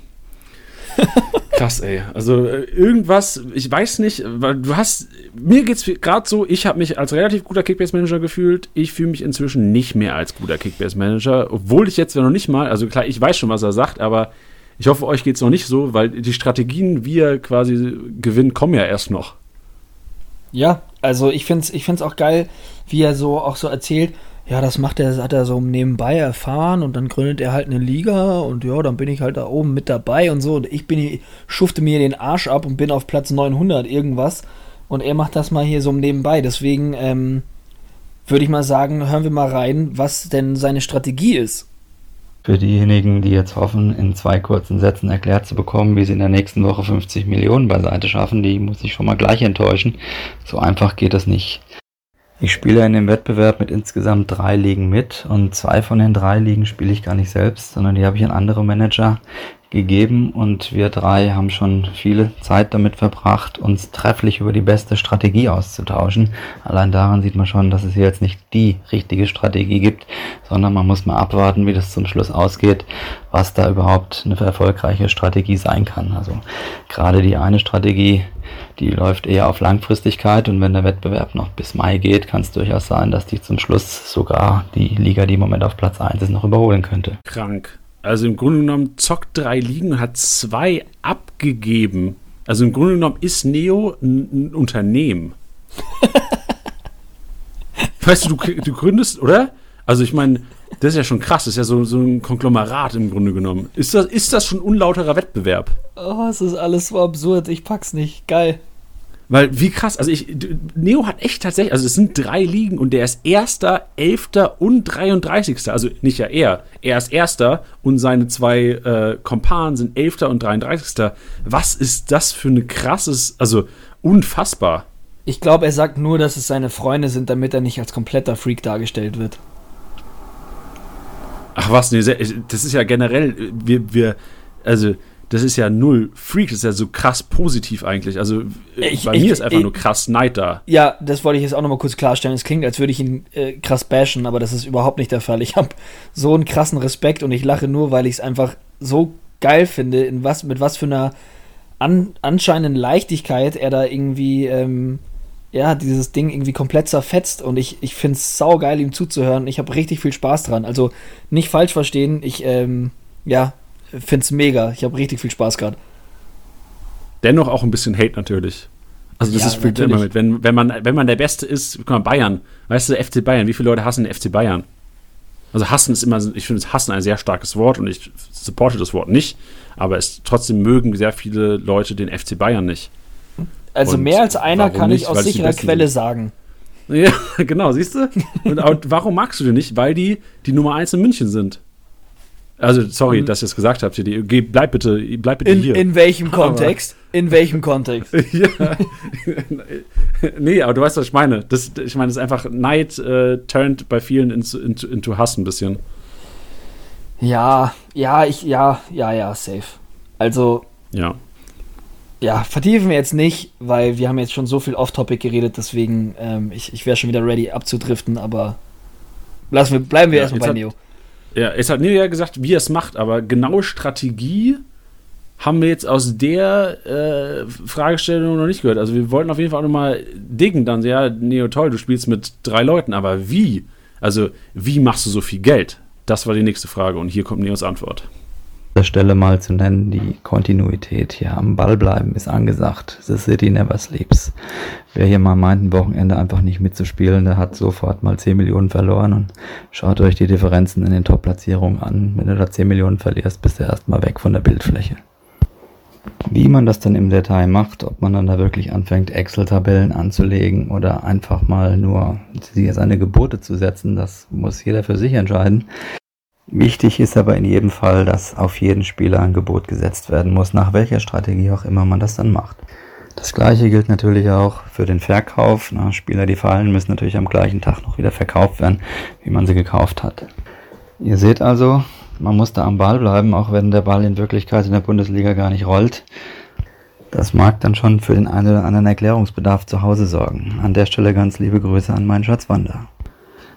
krass, ey. Also äh, irgendwas, ich weiß nicht, weil du hast, mir geht's gerade so, ich habe mich als relativ guter Kickbase-Manager gefühlt. Ich fühle mich inzwischen nicht mehr als guter Kickbase-Manager, obwohl ich jetzt noch nicht mal, also klar, ich weiß schon, was er sagt, aber ich hoffe, euch geht es noch nicht so, weil die Strategien, wie er quasi gewinnt, kommen ja erst noch. Ja, also ich finde es ich find's auch geil, wie er so auch so erzählt, ja, das macht er, hat er so nebenbei erfahren und dann gründet er halt eine Liga und ja, dann bin ich halt da oben mit dabei und so und ich bin, schufte mir den Arsch ab und bin auf Platz 900 irgendwas und er macht das mal hier so nebenbei, deswegen ähm, würde ich mal sagen, hören wir mal rein, was denn seine Strategie ist. Für diejenigen, die jetzt hoffen, in zwei kurzen Sätzen erklärt zu bekommen, wie sie in der nächsten Woche 50 Millionen beiseite schaffen, die muss ich schon mal gleich enttäuschen. So einfach geht es nicht. Ich spiele in dem Wettbewerb mit insgesamt drei Ligen mit und zwei von den drei Ligen spiele ich gar nicht selbst, sondern die habe ich an andere Manager gegeben und wir drei haben schon viele Zeit damit verbracht, uns trefflich über die beste Strategie auszutauschen. Allein daran sieht man schon, dass es hier jetzt nicht die richtige Strategie gibt, sondern man muss mal abwarten, wie das zum Schluss ausgeht, was da überhaupt eine erfolgreiche Strategie sein kann. Also gerade die eine Strategie, die läuft eher auf Langfristigkeit und wenn der Wettbewerb noch bis Mai geht, kann es durchaus sein, dass die zum Schluss sogar die Liga, die im Moment auf Platz 1 ist, noch überholen könnte. Krank. Also im Grunde genommen zockt drei Ligen und hat zwei abgegeben. Also im Grunde genommen ist Neo ein, Unternehmen. weißt du, du, du gründest, oder? Also ich meine, das ist ja schon krass, das ist ja so, so ein Konglomerat im Grunde genommen. Ist das, ist das schon unlauterer Wettbewerb? Oh, es ist alles so absurd, ich pack's nicht. Geil. Weil, wie krass, also ich, Neo hat echt tatsächlich, also es sind drei Ligen und der ist Erster, Elfter und 33. Also nicht ja er, er ist Erster und seine zwei äh, Kompanen sind Elfter und 33. Was ist das für ein krasses, also unfassbar. Ich glaube, er sagt nur, dass es seine Freunde sind, damit er nicht als kompletter Freak dargestellt wird. Ach was, nee, das ist ja generell, wir, wir, also das ist ja null Freak, das ist ja so krass positiv eigentlich. Also äh, ich, bei ich, mir ist einfach ich, nur krass Neid da. Ja, das wollte ich jetzt auch nochmal kurz klarstellen. Es klingt, als würde ich ihn äh, krass bashen, aber das ist überhaupt nicht der Fall. Ich habe so einen krassen Respekt und ich lache nur, weil ich es einfach so geil finde, in was, mit was für einer an, anscheinenden Leichtigkeit er da irgendwie, ähm, ja, dieses Ding irgendwie komplett zerfetzt und ich, ich finde es saugeil, ihm zuzuhören. Ich habe richtig viel Spaß dran. Also nicht falsch verstehen, ich, ähm, ja, finde es mega. Ich habe richtig viel Spaß gerade. Dennoch auch ein bisschen Hate natürlich. Also das ja, ist spielt immer mit. Wenn, wenn, man, wenn man der Beste ist, guck mal, Bayern, weißt du, FC Bayern, wie viele Leute hassen den FC Bayern? Also hassen ist immer, ich finde hassen ein sehr starkes Wort und ich supporte das Wort nicht, aber es trotzdem mögen sehr viele Leute den FC Bayern nicht. Also und mehr als einer kann nicht? ich aus sicherer Quelle sind. sagen. Ja, genau, siehst du? Und warum magst du die nicht? Weil die die Nummer 1 in München sind. Also, sorry, Mhm. dass ich das gesagt habe. Geh, bleib bitte, bleib bitte In, hier. in welchem Aber- Kontext? In welchem Kontext? ja. nee, aber du weißt, was ich meine. Das, ich meine, das ist einfach Neid äh, turned bei vielen into, into, into Hass ein bisschen. Ja, ja, ich, ja, ja, ja, safe. Also, Ja. ja, vertiefen wir jetzt nicht, weil wir haben jetzt schon so viel Off-Topic geredet, deswegen, ähm, ich, ich wäre schon wieder ready abzudriften, aber lassen wir, bleiben wir Ja, erstmal bei hat- Neo. Ja, es hat Neo ja gesagt, wie er es macht, aber genaue Strategie haben wir jetzt aus der äh, Fragestellung noch nicht gehört. Also wir wollten auf jeden Fall auch nochmal diggen, dann, ja, Neo, toll, du spielst mit drei Leuten, aber wie? Also, wie machst du so viel Geld? Das war die nächste Frage und hier kommt Neos Antwort. Der Stelle mal zu nennen, die Kontinuität hier am Ball bleiben ist angesagt. The City never sleeps. Wer hier mal meint, ein Wochenende einfach nicht mitzuspielen, der hat sofort mal 10 Millionen verloren und schaut euch die Differenzen in den Top-Platzierungen an. Wenn du da 10 Millionen verlierst, bist du erstmal weg von der Bildfläche. Wie man das dann im Detail macht, ob man dann da wirklich anfängt, Excel-Tabellen anzulegen oder einfach mal nur seine Gebote zu setzen, das muss jeder für sich entscheiden. Wichtig ist aber in jedem Fall, dass auf jeden Spieler ein Gebot gesetzt werden muss, nach welcher Strategie auch immer man das dann macht. Das gleiche gilt natürlich auch für den Verkauf. Na, Spieler, die fallen, müssen natürlich am gleichen Tag noch wieder verkauft werden, wie man sie gekauft hat. Ihr seht also, man muss da am Ball bleiben, auch wenn der Ball in Wirklichkeit in der Bundesliga gar nicht rollt. Das mag dann schon für den einen oder anderen Erklärungsbedarf zu Hause sorgen. An der Stelle ganz liebe Grüße an meinen Schatz Wander.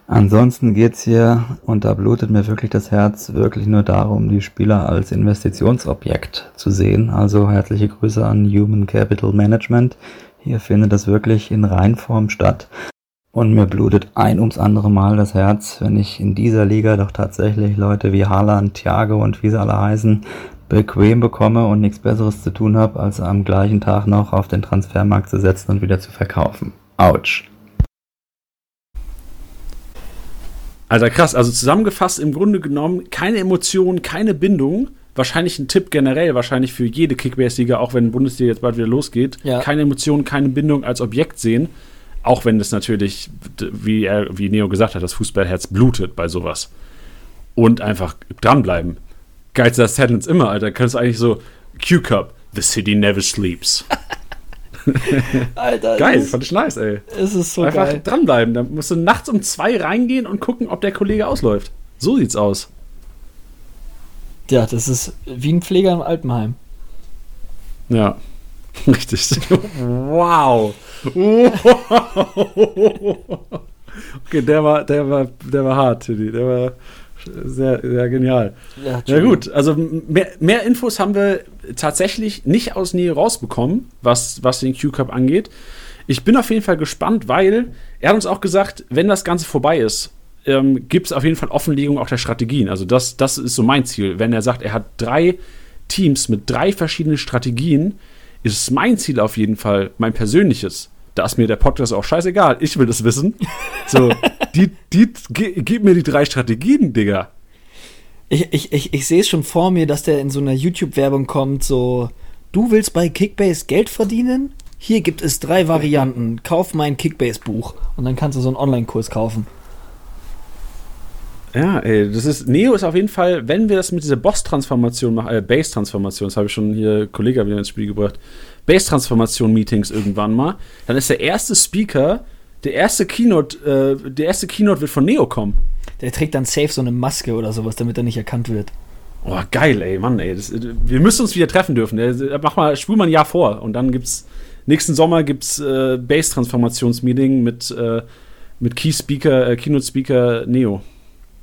Ansonsten geht's hier, und da blutet mir wirklich das Herz, wirklich nur darum, die Spieler als Investitionsobjekt zu sehen. Also herzliche Grüße an Human Capital Management. Hier findet das wirklich in Reinform statt. Und mir blutet ein ums andere Mal das Herz, wenn ich in dieser Liga doch tatsächlich Leute wie Haaland, Thiago und wie sie alle heißen, bequem bekomme und nichts Besseres zu tun habe, als am gleichen Tag noch auf den Transfermarkt zu setzen und wieder zu verkaufen. Autsch. Alter, krass. Also zusammengefasst im Grunde genommen keine Emotionen, keine Bindung. Wahrscheinlich ein Tipp generell, wahrscheinlich für jede Kickbase-Liga, auch wenn Bundesliga jetzt bald wieder losgeht. Ja. Keine Emotionen, keine Bindung als Objekt sehen. Auch wenn das natürlich, wie, er, wie Neo gesagt hat, das Fußballherz blutet bei sowas. Und einfach dranbleiben. Geilster Sentence immer, Alter. Kannst du eigentlich so, Q-Cup, the city never sleeps. Alter, Geil, es fand ich nice, ey. ist, es ist so Einfach geil. dranbleiben. Da musst du nachts um zwei reingehen und gucken, ob der Kollege ausläuft. So sieht's aus. Ja, das ist wie ein Pfleger im Altenheim. Ja. Richtig. wow. okay, der war, der war, der war hart, Tilly. Der war sehr, sehr genial. Ja, Entschuldigung. gut, also mehr, mehr Infos haben wir tatsächlich nicht aus Nähe rausbekommen, was, was den Q-Cup angeht. Ich bin auf jeden Fall gespannt, weil er hat uns auch gesagt, wenn das Ganze vorbei ist, ähm, gibt es auf jeden Fall Offenlegung auch der Strategien. Also das, das ist so mein Ziel. Wenn er sagt, er hat drei Teams mit drei verschiedenen Strategien, ist es mein Ziel auf jeden Fall, mein persönliches. Da ist mir der Podcast auch scheißegal. Ich will das wissen. So, die, die, gib mir die drei Strategien, Digga. Ich, ich, ich, ich sehe es schon vor mir, dass der in so einer YouTube-Werbung kommt, so, du willst bei Kickbase Geld verdienen? Hier gibt es drei Varianten. Kauf mein Kickbase-Buch. Und dann kannst du so einen Online-Kurs kaufen. Ja, ey, das ist, Neo ist auf jeden Fall, wenn wir das mit dieser Boss-Transformation machen, äh, Base-Transformation, das habe ich schon hier Kollege wieder ins Spiel gebracht, Base-Transformation-Meetings irgendwann mal, dann ist der erste Speaker, der erste Keynote, äh, der erste Keynote wird von Neo kommen. Der trägt dann safe so eine Maske oder sowas, damit er nicht erkannt wird. Oh, geil, ey, Mann, ey. Das, wir müssen uns wieder treffen dürfen. Äh, Mach mal, spul mal ein Jahr vor und dann gibt's, nächsten Sommer gibt's äh, Base-Transformations-Meeting mit, äh, mit Key-Speaker, äh, Keynote-Speaker Neo.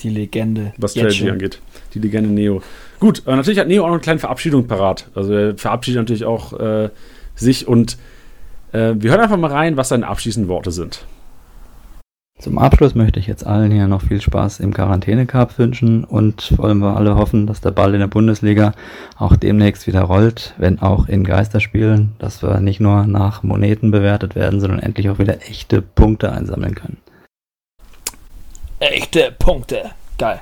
Die Legende. was Strategy angeht. Die Legende Neo. Gut, aber natürlich hat Neo auch noch eine kleine Verabschiedung parat. Also er verabschiedet natürlich auch äh, sich und äh, wir hören einfach mal rein, was seine abschließenden Worte sind. Zum Abschluss möchte ich jetzt allen hier noch viel Spaß im Quarantäne-Cup wünschen und wollen wir alle hoffen, dass der Ball in der Bundesliga auch demnächst wieder rollt, wenn auch in Geisterspielen, dass wir nicht nur nach Moneten bewertet werden, sondern endlich auch wieder echte Punkte einsammeln können. Echte Punkte. Geil.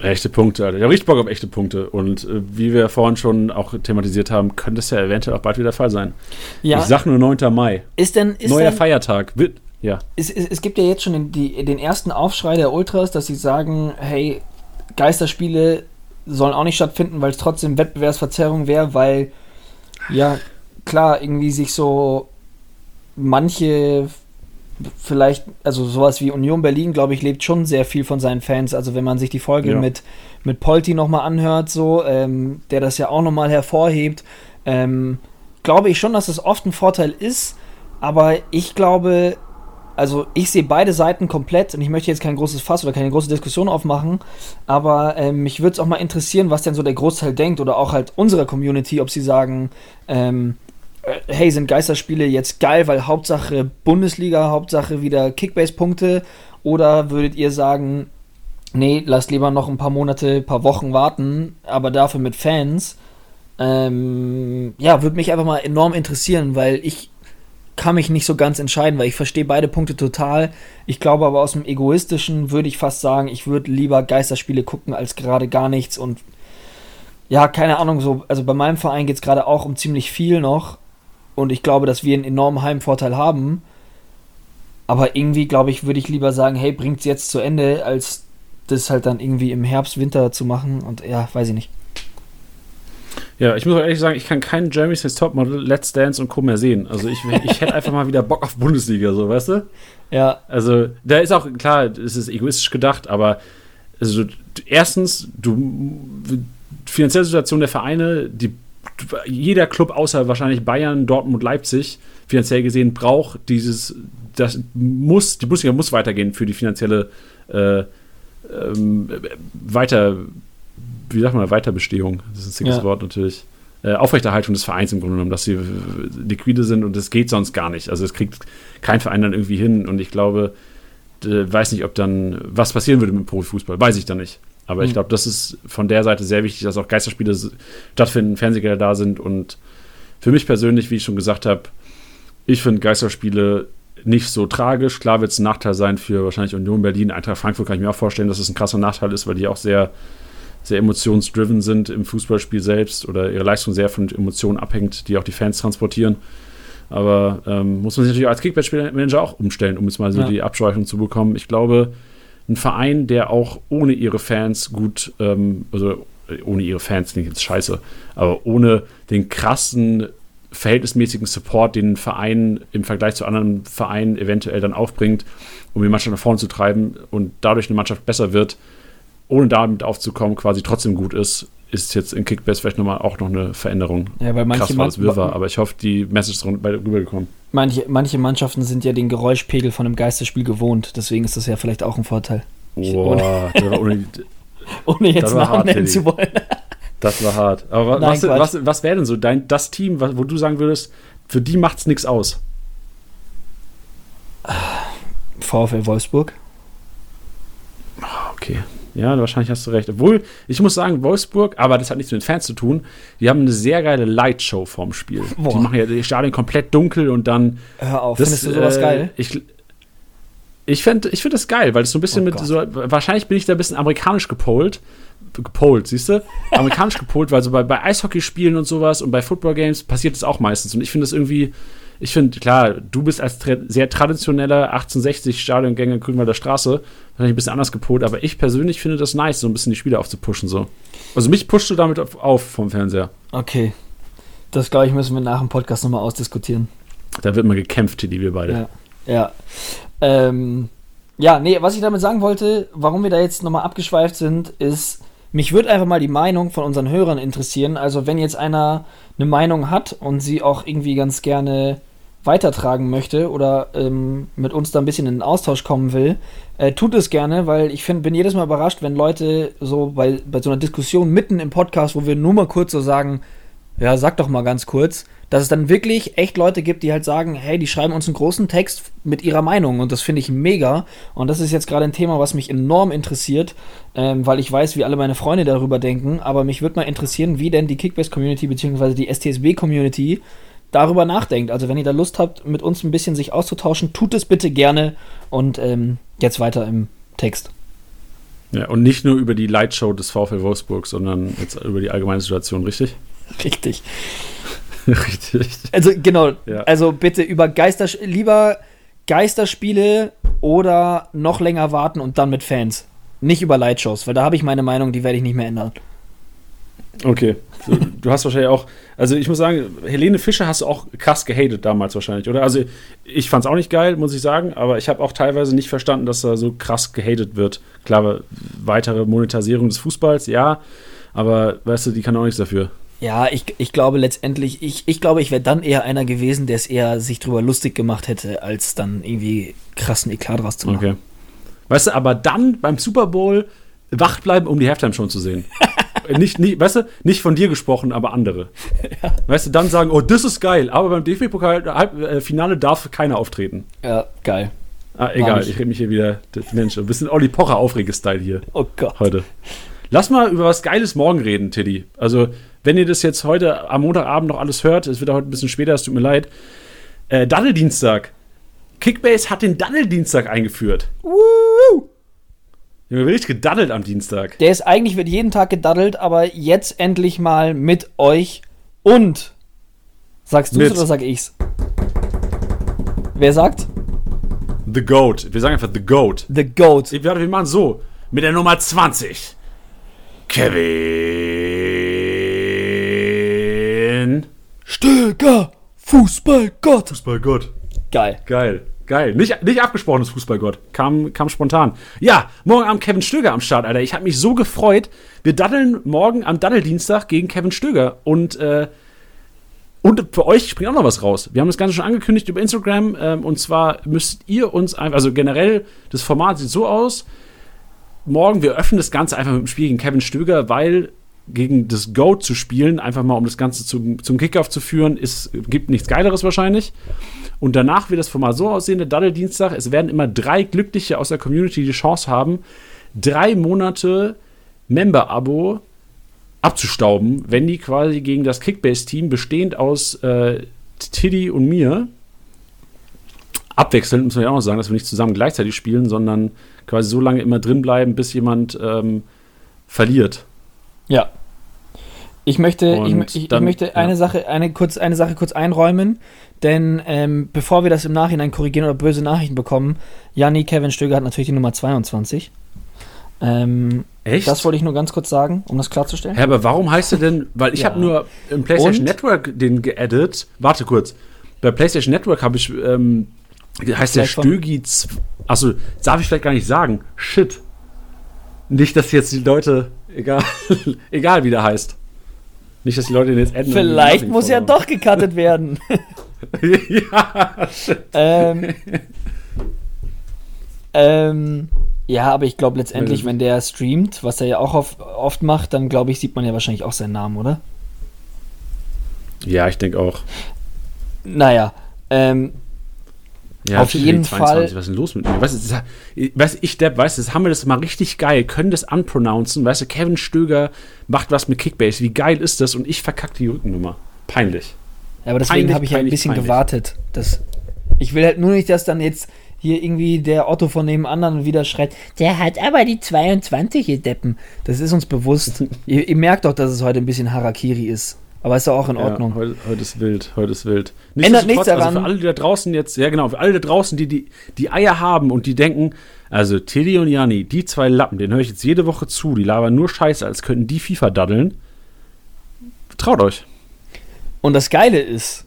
Echte Punkte, Alter. Ich habe richtig Bock auf echte Punkte. Und äh, wie wir vorhin schon auch thematisiert haben, könnte es ja eventuell auch bald wieder der Fall sein. Ja, Ich sag nur 9. Mai. ist denn, ist Neuer denn, Feiertag. Wird, Ja. Es, es, es gibt ja jetzt schon den, die, den ersten Aufschrei der Ultras, dass sie sagen, hey, Geisterspiele sollen auch nicht stattfinden, weil es trotzdem Wettbewerbsverzerrung wäre, weil ja klar irgendwie sich so manche vielleicht, also sowas wie Union Berlin, glaube ich, lebt schon sehr viel von seinen Fans. Also wenn man sich die Folge Ja. mit, mit Polti nochmal anhört, so, ähm, der das ja auch nochmal hervorhebt, ähm, glaube ich schon, dass es oft ein Vorteil ist, aber ich glaube, also ich sehe beide Seiten komplett und ich möchte jetzt kein großes Fass oder keine große Diskussion aufmachen, aber ähm, mich würde es auch mal interessieren, was denn so der Großteil denkt oder auch halt unserer Community, ob sie sagen, ähm, äh, hey, sind Geisterspiele jetzt geil, weil Hauptsache Bundesliga, Hauptsache wieder Kickbase-Punkte oder würdet ihr sagen, nee, lasst lieber noch ein paar Monate, paar Wochen warten, aber dafür mit Fans? Ähm, ja, würde mich einfach mal enorm interessieren, weil ich kann mich nicht so ganz entscheiden, weil ich verstehe beide Punkte total. Ich glaube aber aus dem Egoistischen würde ich fast sagen, ich würde lieber Geisterspiele gucken als gerade gar nichts und ja, keine Ahnung, so, also bei meinem Verein geht es gerade auch um ziemlich viel noch und ich glaube, dass wir einen enormen Heimvorteil haben. Aber irgendwie, glaube ich, würde ich lieber sagen, hey, bringt's jetzt zu Ende, als das halt dann irgendwie im Herbst, Winter zu machen und ja, weiß ich nicht. Ja, ich muss auch ehrlich sagen, ich kann keinen Jeremy's Next Topmodel, Let's Dance und Co. mehr sehen. Also ich, ich hätte einfach mal wieder Bock auf Bundesliga, so, weißt du? Ja, Also, da ist auch, klar, es ist egoistisch gedacht, aber also, erstens, du finanzielle Situation der Vereine, die jeder Club außer wahrscheinlich Bayern, Dortmund, Leipzig, finanziell gesehen, braucht dieses, das muss, die Bundesliga muss weitergehen für die finanzielle äh, ähm, weiter, wie sagt man, Weiterbestehung, das ist ein zickes Ja. Wort natürlich. Äh, Aufrechterhaltung des Vereins im Grunde genommen, dass sie äh, liquide sind und das geht sonst gar nicht. Also es kriegt kein Verein dann irgendwie hin und ich glaube, weiß nicht, ob dann was passieren würde mit dem Profifußball, weiß ich dann nicht. Aber ich Mhm. glaube, das ist von der Seite sehr wichtig, dass auch Geisterspiele stattfinden, Fernsehgelder da sind und für mich persönlich, wie ich schon gesagt habe, ich finde Geisterspiele nicht so tragisch. Klar wird es ein Nachteil sein für wahrscheinlich Union Berlin, Eintracht Frankfurt kann ich mir auch vorstellen, dass es ein krasser Nachteil ist, weil die auch sehr, sehr emotionsdriven sind im Fußballspiel selbst oder ihre Leistung sehr von Emotionen abhängt, die auch die Fans transportieren. Aber ähm, muss man sich natürlich als Kickback-Manager auch umstellen, um jetzt mal so Ja. die Abschweichung zu bekommen. Ich glaube, ein Verein, der auch ohne ihre Fans gut, ähm, also äh, ohne ihre Fans klingt jetzt scheiße, aber ohne den krassen, verhältnismäßigen Support, den ein Verein im Vergleich zu anderen Vereinen eventuell dann aufbringt, um die Mannschaft nach vorne zu treiben und dadurch eine Mannschaft besser wird, ohne damit aufzukommen, quasi trotzdem gut ist, ist jetzt in Kickbase vielleicht nochmal auch noch eine Veränderung. ja weil manche, Krass war das Wirrwarr, aber ich hoffe, die Message ist rübergekommen. Manche, manche Mannschaften sind ja den Geräuschpegel von einem Geisterspiel gewohnt, deswegen ist das ja vielleicht auch ein Vorteil. Boah, das war, ohne, Ohne jetzt Namen hart, nennen zu wollen. das war hart. Aber Nein, was, was, was wäre denn so dein, das Team, wo du sagen würdest, für die macht's nichts aus? VfL Wolfsburg. Ah, Okay. Ja, wahrscheinlich hast du recht. Obwohl, ich muss sagen, Wolfsburg, aber das hat nichts mit den Fans zu tun, die haben eine sehr geile Lightshow vorm Spiel. Boah. Die machen ja die Stadion komplett dunkel und dann Hör auf, Das, findest du sowas äh, geil? Ich, ich finde ich find das geil, weil es so ein bisschen Oh mit Gott. so, wahrscheinlich bin ich da ein bisschen amerikanisch gepolt. Gepolt, siehst du? Amerikanisch gepolt, weil so bei, bei Eishockeyspielen und sowas und bei Football Games passiert das auch meistens. Und ich finde das irgendwie, ich finde, klar, du bist als tra sehr traditioneller 1860 Stadiongänger Grünwalder Straße wahrscheinlich ein bisschen anders gepolt, aber ich persönlich finde das nice, so ein bisschen die Spiele aufzupushen. So. Also mich pushst du damit auf, auf vom Fernseher. Okay. Das, glaube ich, müssen wir nach dem Podcast nochmal ausdiskutieren. Da wird mal gekämpft, die wir beide. Ja. Ja. Ähm, ja, nee, was ich damit sagen wollte, warum wir da jetzt nochmal abgeschweift sind, ist, mich würde einfach mal die Meinung von unseren Hörern interessieren. Also, wenn jetzt einer eine Meinung hat und sie auch irgendwie ganz gerne weitertragen möchte oder ähm, mit uns da ein bisschen in den Austausch kommen will, äh, tut es gerne, weil ich find, bin jedes Mal überrascht, wenn Leute so bei, bei so einer Diskussion mitten im Podcast, wo wir nur mal kurz so sagen, ja, sag doch mal ganz kurz, dass es dann wirklich echt Leute gibt, die halt sagen, hey, die schreiben uns einen großen Text mit ihrer Meinung und das finde ich mega. Und das ist jetzt gerade ein Thema, was mich enorm interessiert, ähm, weil ich weiß, wie alle meine Freunde darüber denken. Aber mich würde mal interessieren, wie denn die Kickbase-Community bzw. die STSB-Community darüber nachdenkt. Also wenn ihr da Lust habt, mit uns ein bisschen sich auszutauschen, tut es bitte gerne. Und ähm, jetzt weiter im Text. Ja, und nicht nur über die Lightshow des VfL Wolfsburg, sondern jetzt über die allgemeine Situation, richtig? Richtig. richtig. Also genau, Ja. also bitte über Geister lieber Geisterspiele oder noch länger warten und dann mit Fans. Nicht über Lightshows, weil da habe ich meine Meinung, die werde ich nicht mehr ändern. Okay. Du, hast wahrscheinlich auch, also ich muss sagen, Helene Fischer hast du auch krass gehatet damals wahrscheinlich, oder? Also ich fand es auch nicht geil, muss ich sagen, aber ich habe auch teilweise nicht verstanden, dass da so krass gehatet wird. Klar, weitere Monetarisierung des Fußballs, ja, aber weißt du, die kann auch nichts dafür. Ja, ich, ich glaube letztendlich, ich, ich glaube, ich wäre dann eher einer gewesen, der es eher sich drüber lustig gemacht hätte, als dann irgendwie krassen Eklat draus zu machen. Okay. Weißt du, aber dann beim Super Bowl wach bleiben, um die Halftime schon zu sehen. nicht, nicht, weißt du, nicht von dir gesprochen, aber andere. Ja. Weißt du, dann sagen, oh, das ist geil, aber beim DFB-Pokal-Finale darf keiner auftreten. Ja, geil. Ah, egal, ich rede mich hier wieder, Mensch, ein bisschen Olli Pocher Aufregestyle hier. Oh Gott. Heute. Lass mal über was Geiles morgen reden, Tiddy. Also, wenn ihr das jetzt heute am Montagabend noch alles hört, es wird heute ein bisschen später, es tut mir leid. Äh, Daddeldienstag. Kickbase hat den Daddeldienstag eingeführt. Woo! Wir haben richtig gedaddelt am Dienstag. Der ist eigentlich, wird jeden Tag gedaddelt, aber jetzt endlich mal mit euch und. Sagst du es oder sag ich's? Wer sagt? The Goat. Wir sagen einfach The Goat. The Goat. Wir machen so. Mit der Nummer 20. Kevin. Stöger. Fußballgott. Fußballgott. Geil. Geil. Geil. Nicht, nicht abgesprochenes Fußballgott. Kam, kam spontan. Ja, morgen Abend Kevin Stöger am Start, Alter. Ich habe mich so gefreut. Wir daddeln morgen am Daddeldienstag gegen Kevin Stöger. Und, äh, und für euch springt auch noch was raus. Wir haben das Ganze schon angekündigt über Instagram. Ähm, und zwar müsst ihr uns einfach, also generell, das Format sieht so aus. Morgen, wir öffnen das Ganze einfach mit dem Spiel gegen Kevin Stöger, weil gegen das Goat zu spielen, einfach mal um das Ganze zum, zum Kickoff zu führen, ist, gibt nichts Geileres wahrscheinlich. Und danach wird das Format so aussehen, der Daddle-Dienstag, es werden immer drei Glückliche aus der Community die Chance haben, drei Monate Member-Abo abzustauben, wenn die quasi gegen das Kickbase-Team bestehend aus äh, Tiddy und mir abwechselnd, muss man ja auch noch sagen, dass wir nicht zusammen gleichzeitig spielen, sondern quasi so lange immer drin bleiben, bis jemand ähm, verliert. Ja. Ich möchte, ich, ich, dann, ich, möchte eine, ja. Sache, eine, kurz, eine Sache kurz einräumen, denn ähm, bevor wir das im Nachhinein korrigieren oder böse Nachrichten bekommen, Janni Kevin Stöger hat natürlich die Nummer 22. Ähm, Echt? Das wollte ich nur ganz kurz sagen, um das klarzustellen. Hä, aber warum heißt er denn, weil ich ja. habe nur im PlayStation Und? Network den geaddet. Warte kurz. Bei PlayStation Network habe ich, ähm, heißt der Stögi. Achso, darf ich vielleicht gar nicht sagen. Shit. Nicht, dass jetzt die Leute, egal, egal wie der heißt. Nicht, dass die Leute den jetzt adden. Vielleicht muss ja doch gecuttet werden. ja. ähm, ähm, ja, aber ich glaube letztendlich, wenn der streamt, was er ja auch oft, oft macht, dann glaube ich, sieht man ja wahrscheinlich auch seinen Namen, oder? Ja, ich denke auch. Naja, ähm, ja, auf jeden 22, Fall. Was ist denn los mit mir? Weißt du, weißt, ich, Depp, weißt du, das haben wir das mal richtig geil, können das unpronouncen. Weißt du, Kevin Stöger macht was mit Kickbase. Wie geil ist das? Und ich verkacke die Rückennummer. Peinlich. Ja, aber deswegen habe ich ja ein bisschen peinlich. gewartet. Das, ich will halt nur nicht, dass dann jetzt hier irgendwie der Otto von dem anderen wieder schreit, der hat aber die 22, ihr Deppen. Das ist uns bewusst. ihr, ihr merkt doch, dass es heute ein bisschen Harakiri ist. Aber ist ja auch in Ordnung. Ja, heute, heute, ist wild, heute ist wild. Ändert nichts daran. Also für alle, die da draußen jetzt, ja genau, für alle da draußen, die, die die Eier haben und die denken, also Teddy und Jani, die zwei Lappen, den höre ich jetzt jede Woche zu, die labern nur Scheiße, als könnten die FIFA daddeln. Traut euch. Und das Geile ist,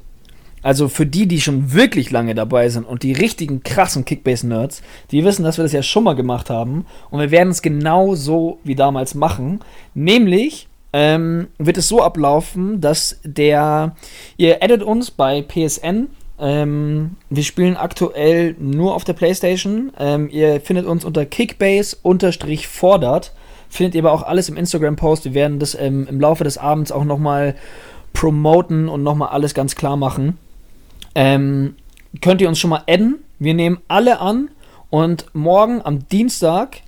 also für die, die schon wirklich lange dabei sind und die richtigen krassen Kickbase-Nerds, die wissen, dass wir das ja schon mal gemacht haben und wir werden es genau so wie damals machen, nämlich ähm, wird es so ablaufen, dass der, ihr addet uns bei PSN. Ähm, wir spielen aktuell nur auf der Playstation. Ähm, ihr findet uns unter Kickbase-fordert. Findet ihr aber auch alles im Instagram-Post. Wir werden das ähm, im Laufe des Abends auch nochmal promoten und nochmal alles ganz klar machen. Ähm, könnt ihr uns schon mal adden. Wir nehmen alle an und morgen am Dienstag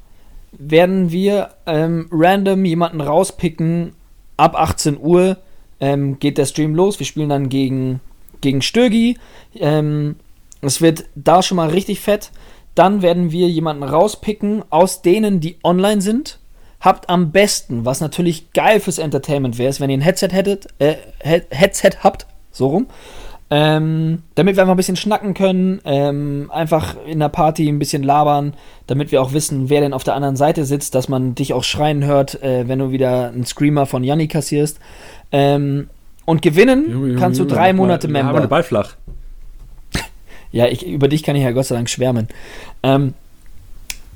werden wir ähm, random jemanden rauspicken. Ab 18 Uhr ähm, geht der Stream los. Wir spielen dann gegen, gegen Stögi. Ähm, es wird da schon mal richtig fett. Dann werden wir jemanden rauspicken aus denen, die online sind. Habt am besten, was natürlich geil fürs Entertainment wäre, wenn ihr ein Headset hättet, äh, Headset habt, so rum, Ähm, damit wir einfach ein bisschen schnacken können, ähm, einfach in der Party ein bisschen labern, damit wir auch wissen, wer denn auf der anderen Seite sitzt, dass man dich auch schreien hört, äh, wenn du wieder einen Screamer von Janni kassierst. Ähm, und gewinnen Junge, Junge, kannst du drei Monate mal Member. den Ball flach. Ja, ich, über dich kann ich ja Gott sei Dank schwärmen. Ähm,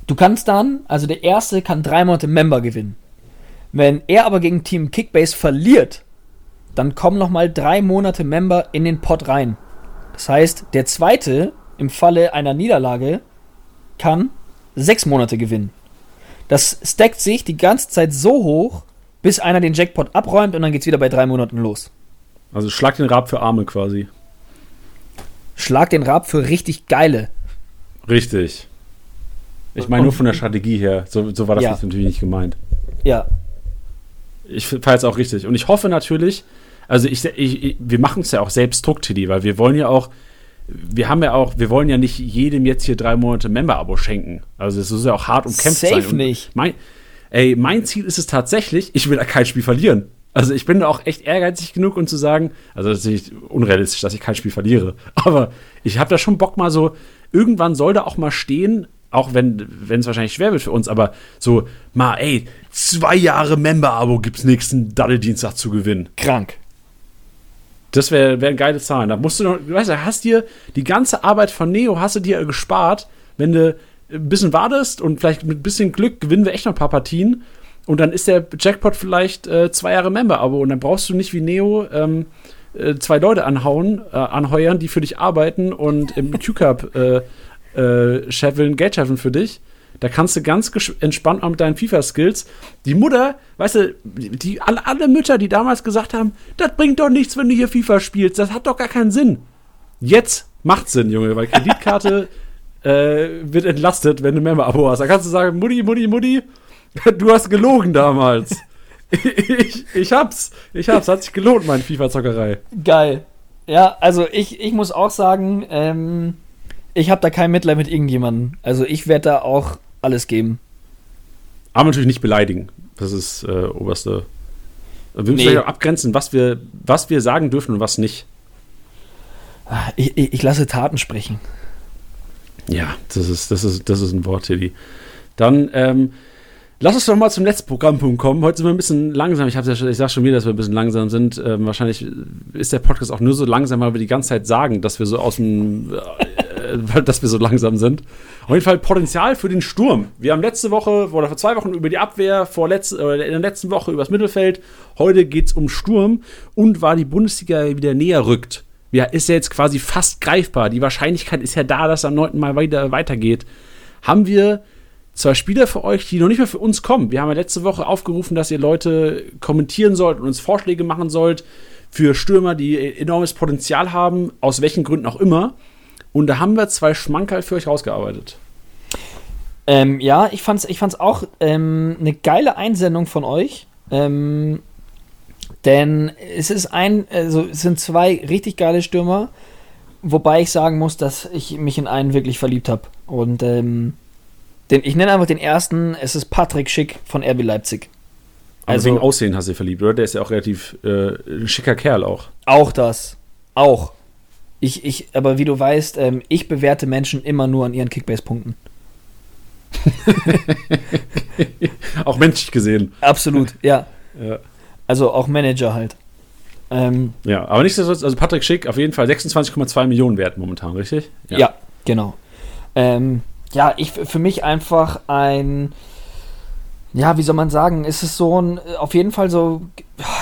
du kannst dann, also der Erste kann drei Monate Member gewinnen. Wenn er aber gegen Team Kickbase verliert, dann kommen nochmal drei Monate Member in den Pot rein. Das heißt, der Zweite im Falle einer Niederlage kann sechs Monate gewinnen. Das stackt sich die ganze Zeit so hoch, bis einer den Jackpot abräumt und dann geht's wieder bei drei Monaten los. Also schlag den Rab für Arme quasi. Schlag den Rab für richtig geile. Richtig. Ich meine nur von der Strategie her. So, so war das Ja. jetzt natürlich nicht gemeint. Ja, Ich fahre jetzt auch richtig. Und ich hoffe natürlich, also ich, ich, wir machen es ja auch selbst Druck, Tilly, weil wir wollen ja auch, wir haben ja auch, wir wollen ja nicht jedem jetzt hier drei Monate Member-Abo schenken. Also es ist ja auch hart umkämpft Safe sein. Und nicht. Mein, ey, mein Ziel ist es tatsächlich, ich will da kein Spiel verlieren. Also ich bin da auch echt ehrgeizig genug, um zu sagen, also das ist nicht unrealistisch, dass ich kein Spiel verliere. Aber ich habe da schon Bock mal so, irgendwann soll da auch mal stehen, auch wenn wenn es wahrscheinlich schwer wird für uns, aber so mal, ey, zwei Jahre Member-Abo gibt's nächsten Daddeldienstag zu gewinnen. krank. Das wäre wär geile Zahlen. Da musst du noch, du weißt ja, hast dir die ganze Arbeit von Neo hast du dir gespart, wenn du ein bisschen wartest und vielleicht mit ein bisschen Glück gewinnen wir echt noch ein paar Partien und dann ist der Jackpot vielleicht äh, zwei Jahre Member-Abo und dann brauchst du nicht wie Neo ähm, äh, zwei Leute anhauen, äh, anheuern, die für dich arbeiten und im Q-Cup äh, äh, scheffeln, Geld scheffeln für dich. Da kannst du ganz entspannt auch mit deinen FIFA-Skills. Die Mutter, weißt du, die, alle, alle Mütter, die damals gesagt haben, das bringt doch nichts, wenn du hier FIFA spielst, das hat doch gar keinen Sinn. Jetzt macht Sinn, Junge, weil Kreditkarte äh, wird entlastet, wenn du Member-Abo hast. Da kannst du sagen, Mutti, Mutti, Mutti, du hast gelogen damals. ich, ich hab's, ich hab's, hat sich gelohnt, meine FIFA-Zockerei. Geil. Ja, also ich, ich muss auch sagen, ähm, ich habe da kein Mitleid mit irgendjemandem. Also ich werde da auch alles geben. Aber natürlich nicht beleidigen. Das ist äh, oberste. Wir müssen Nee. vielleicht auch abgrenzen, was wir, was wir sagen dürfen und was nicht. Ich, ich, ich lasse Taten sprechen. Ja, das ist, das ist, das ist ein Wort, Tilly. Dann, ähm, lass uns doch mal zum letzten Programmpunkt kommen. Heute sind wir ein bisschen langsam. Ich, ja schon, ich sag schon wieder, dass wir ein bisschen langsam sind. Ähm, wahrscheinlich ist der Podcast auch nur so langsam, weil wir die ganze Zeit sagen, dass wir so aus dem, dass wir so langsam sind. Auf jeden Fall Potenzial für den Sturm. Wir haben letzte Woche oder vor zwei Wochen über die Abwehr, vor letz, äh, in der letzten Woche über das Mittelfeld. Heute geht's um Sturm und war die Bundesliga wieder näher rückt. Ja, ist ja jetzt quasi fast greifbar. Die Wahrscheinlichkeit ist ja da, dass am 9. Mal wieder weitergeht. Haben wir zwei Spieler für euch, die noch nicht mehr für uns kommen. Wir haben ja letzte Woche aufgerufen, dass ihr Leute kommentieren sollt und uns Vorschläge machen sollt für Stürmer, die enormes Potenzial haben, aus welchen Gründen auch immer. Und da haben wir zwei Schmankerl für euch rausgearbeitet. Ähm, ja, ich fand's, ich fand's auch ähm, eine geile Einsendung von euch. Ähm, denn es ist ein, also es sind zwei richtig geile Stürmer, wobei ich sagen muss, dass ich mich in einen wirklich verliebt habe. Und ähm, den, ich nenne einfach den ersten, es ist Patrick Schick von RB Leipzig. Also Also- wegen Aussehen hast du dich verliebt, oder? Der ist ja auch relativ äh, ein schicker Kerl auch. Auch das. Auch. Ich, ich, aber wie du weißt, ähm, ich bewerte Menschen immer nur an ihren Kickbase-Punkten. auch menschlich gesehen. Absolut, ja. Ja. Also auch Manager halt. Ähm, ja, aber nichtsdestotrotz, also Patrick Schick auf jeden Fall 26,2 Millionen wert momentan, richtig? ja. genau. Ähm, ja, ich für mich einfach ein, ja, wie soll man sagen, ist es so ein, auf jeden Fall so,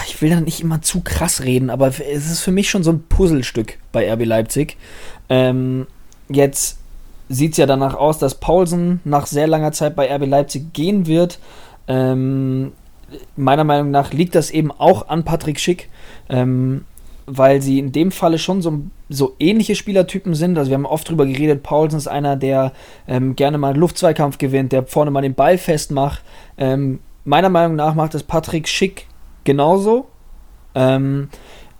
ich will da nicht immer zu krass reden, aber es ist für mich schon so ein Puzzlestück bei RB Leipzig. Ähm, jetzt sieht es ja danach aus, dass Paulsen nach sehr langer Zeit bei RB Leipzig gehen wird. Ähm, meiner Meinung nach liegt das eben auch an Patrick Schick, ähm, weil sie in dem Falle schon so, so ähnliche Spielertypen sind. Also wir haben oft drüber geredet, Paulsen ist einer, der ähm, gerne mal einen Luftzweikampf gewinnt, der vorne mal den Ball festmacht. Ähm, meiner Meinung nach macht das Patrick Schick genauso. Ähm,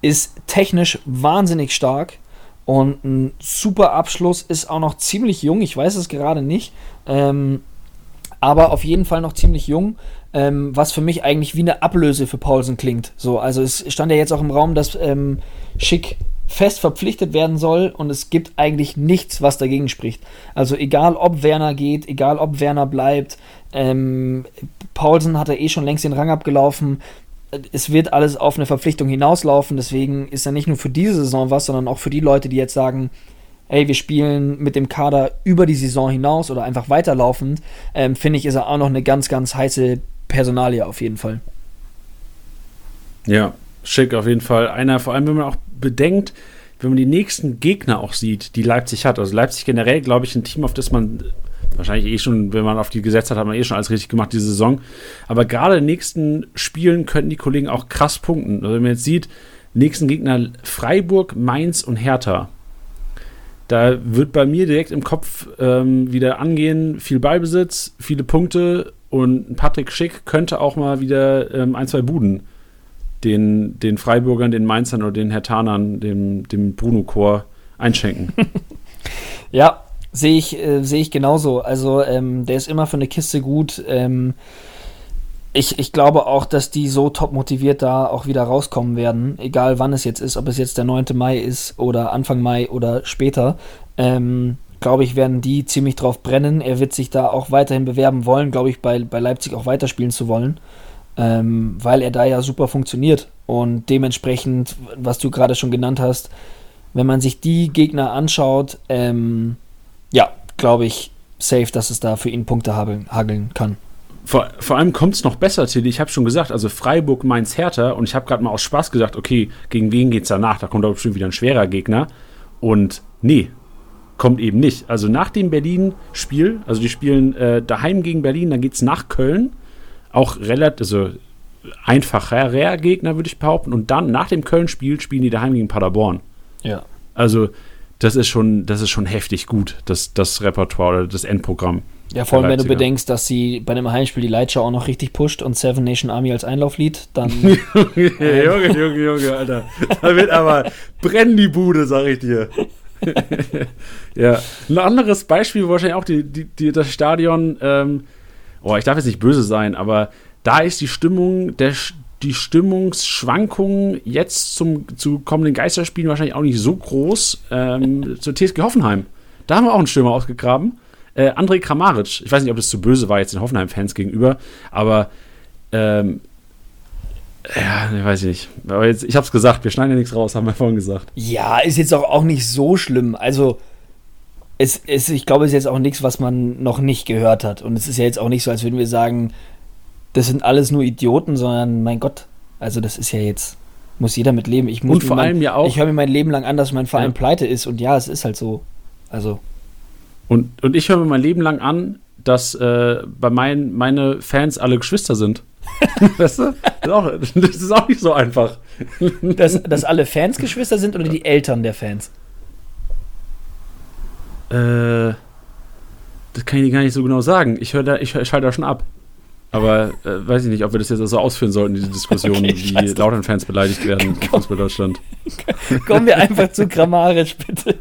ist technisch wahnsinnig stark und ein super Abschluss, ist auch noch ziemlich jung, ich weiß es gerade nicht, ähm, aber auf jeden Fall noch ziemlich jung, ähm, was für mich eigentlich wie eine Ablöse für Paulsen klingt. So, also es stand ja jetzt auch im Raum, dass ähm, Schick fest verpflichtet werden soll und es gibt eigentlich nichts, was dagegen spricht. Also egal, ob Werner geht, egal, ob Werner bleibt, ähm, Paulsen hat er eh schon längst den Rang abgelaufen. Es wird alles auf eine Verpflichtung hinauslaufen, deswegen ist er nicht nur für diese Saison was, sondern auch für die Leute, die jetzt sagen, ey, wir spielen mit dem Kader über die Saison hinaus oder einfach weiterlaufend, ähm, finde ich, ist er auch noch eine ganz, ganz heiße Personalie auf jeden Fall. Ja, schick auf jeden Fall. Einer, vor allem, wenn man auch bedenkt, wenn man die nächsten Gegner auch sieht, die Leipzig hat. Also Leipzig generell, glaube ich, ein Team, auf das man wahrscheinlich eh schon, wenn man auf die gesetzt hat, hat man eh schon alles richtig gemacht diese Saison. Aber gerade in den nächsten Spielen könnten die Kollegen auch krass punkten. Also wenn man jetzt sieht, nächsten Gegner Freiburg, Mainz und Hertha. Da wird bei mir direkt im Kopf ähm, wieder angehen, viel Ballbesitz, viele Punkte und Patrick Schick könnte auch mal wieder ähm, ein, zwei Buden den, den Freiburgern, den Mainzern oder den Hertanern, dem, dem Bruno-Chor einschenken. ja, sehe ich, äh, seh ich genauso. Also ähm, der ist immer für eine Kiste gut. Ähm, ich, ich glaube auch, dass die so top motiviert da auch wieder rauskommen werden, egal wann es jetzt ist, ob es jetzt der 9. Mai ist oder Anfang Mai oder später. Ähm, glaube ich, werden die ziemlich drauf brennen. Er wird sich da auch weiterhin bewerben wollen, glaube ich, bei, bei Leipzig auch weiterspielen zu wollen, ähm, weil er da ja super funktioniert. Und dementsprechend, was du gerade schon genannt hast, wenn man sich die Gegner anschaut, ähm, ja, glaube ich, safe, dass es da für ihn Punkte hageln kann. Vor, vor allem kommt es noch besser, Tilly. Ich habe schon gesagt, also Freiburg, Mainz, Hertha. Und ich habe gerade mal aus Spaß gesagt, okay, gegen wen geht es danach? Da kommt doch bestimmt wieder ein schwerer Gegner. Und nee, kommt eben nicht. Also nach dem Berlin-Spiel, also die spielen äh, daheim gegen Berlin, dann geht es nach Köln. Auch relativ, also einfacher Gegner, würde ich behaupten. Und dann nach dem Köln-Spiel spielen die daheim gegen Paderborn. Ja. Also das ist schon, das ist schon heftig gut, das, das Repertoire oder das Endprogramm. Ja, vor allem, wenn du bedenkst, dass sie bei einem Heimspiel die Lightshow auch noch richtig pusht und Seven Nation Army als Einlauflied, dann. Junge, Junge, Junge, Alter. Da wird aber brennen die Bude, sag ich dir. ja, ein anderes Beispiel, wahrscheinlich auch die, die, die das Stadion, ähm, oh, ich darf jetzt nicht böse sein, aber da ist die Stimmung, der, die Stimmungsschwankungen jetzt zum, zu kommenden Geisterspielen wahrscheinlich auch nicht so groß. Ähm, zur TSG Hoffenheim. Da haben wir auch einen Stürmer ausgegraben. Äh, André Kramaric. Ich weiß nicht, ob das zu böse war jetzt den Hoffenheim-Fans gegenüber, aber ähm, ja, ich weiß nicht. Aber jetzt, ich hab's gesagt, wir schneiden ja nichts raus, haben wir vorhin gesagt. Ja, ist jetzt auch, auch nicht so schlimm. Also, es, es, ich glaube, es ist jetzt auch nichts, was man noch nicht gehört hat. Und es ist ja jetzt auch nicht so, als würden wir sagen, das sind alles nur Idioten, sondern mein Gott, also das ist ja jetzt, muss jeder mit leben. Ich muss und vor allem mein, ja auch. Ich höre mir mein Leben lang an, dass mein Verein ja. pleite ist und ja, es ist halt so. Also. Und, und ich höre mir mein Leben lang an, dass äh, bei meinen meine Fans alle Geschwister sind. weißt du? Das ist, auch, das ist, auch, nicht so einfach. dass, dass alle Fans Geschwister sind oder die Eltern der Fans? Äh, das kann ich dir gar nicht so genau sagen. Ich, da, ich, ich schalte da schon ab. Aber äh, weiß ich nicht, ob wir das jetzt so ausführen sollten, diese Diskussion, okay, wie Lautern-Fans beleidigt werden in Fußball-Deutschland. Kommen wir einfach zu grammarisch, bitte.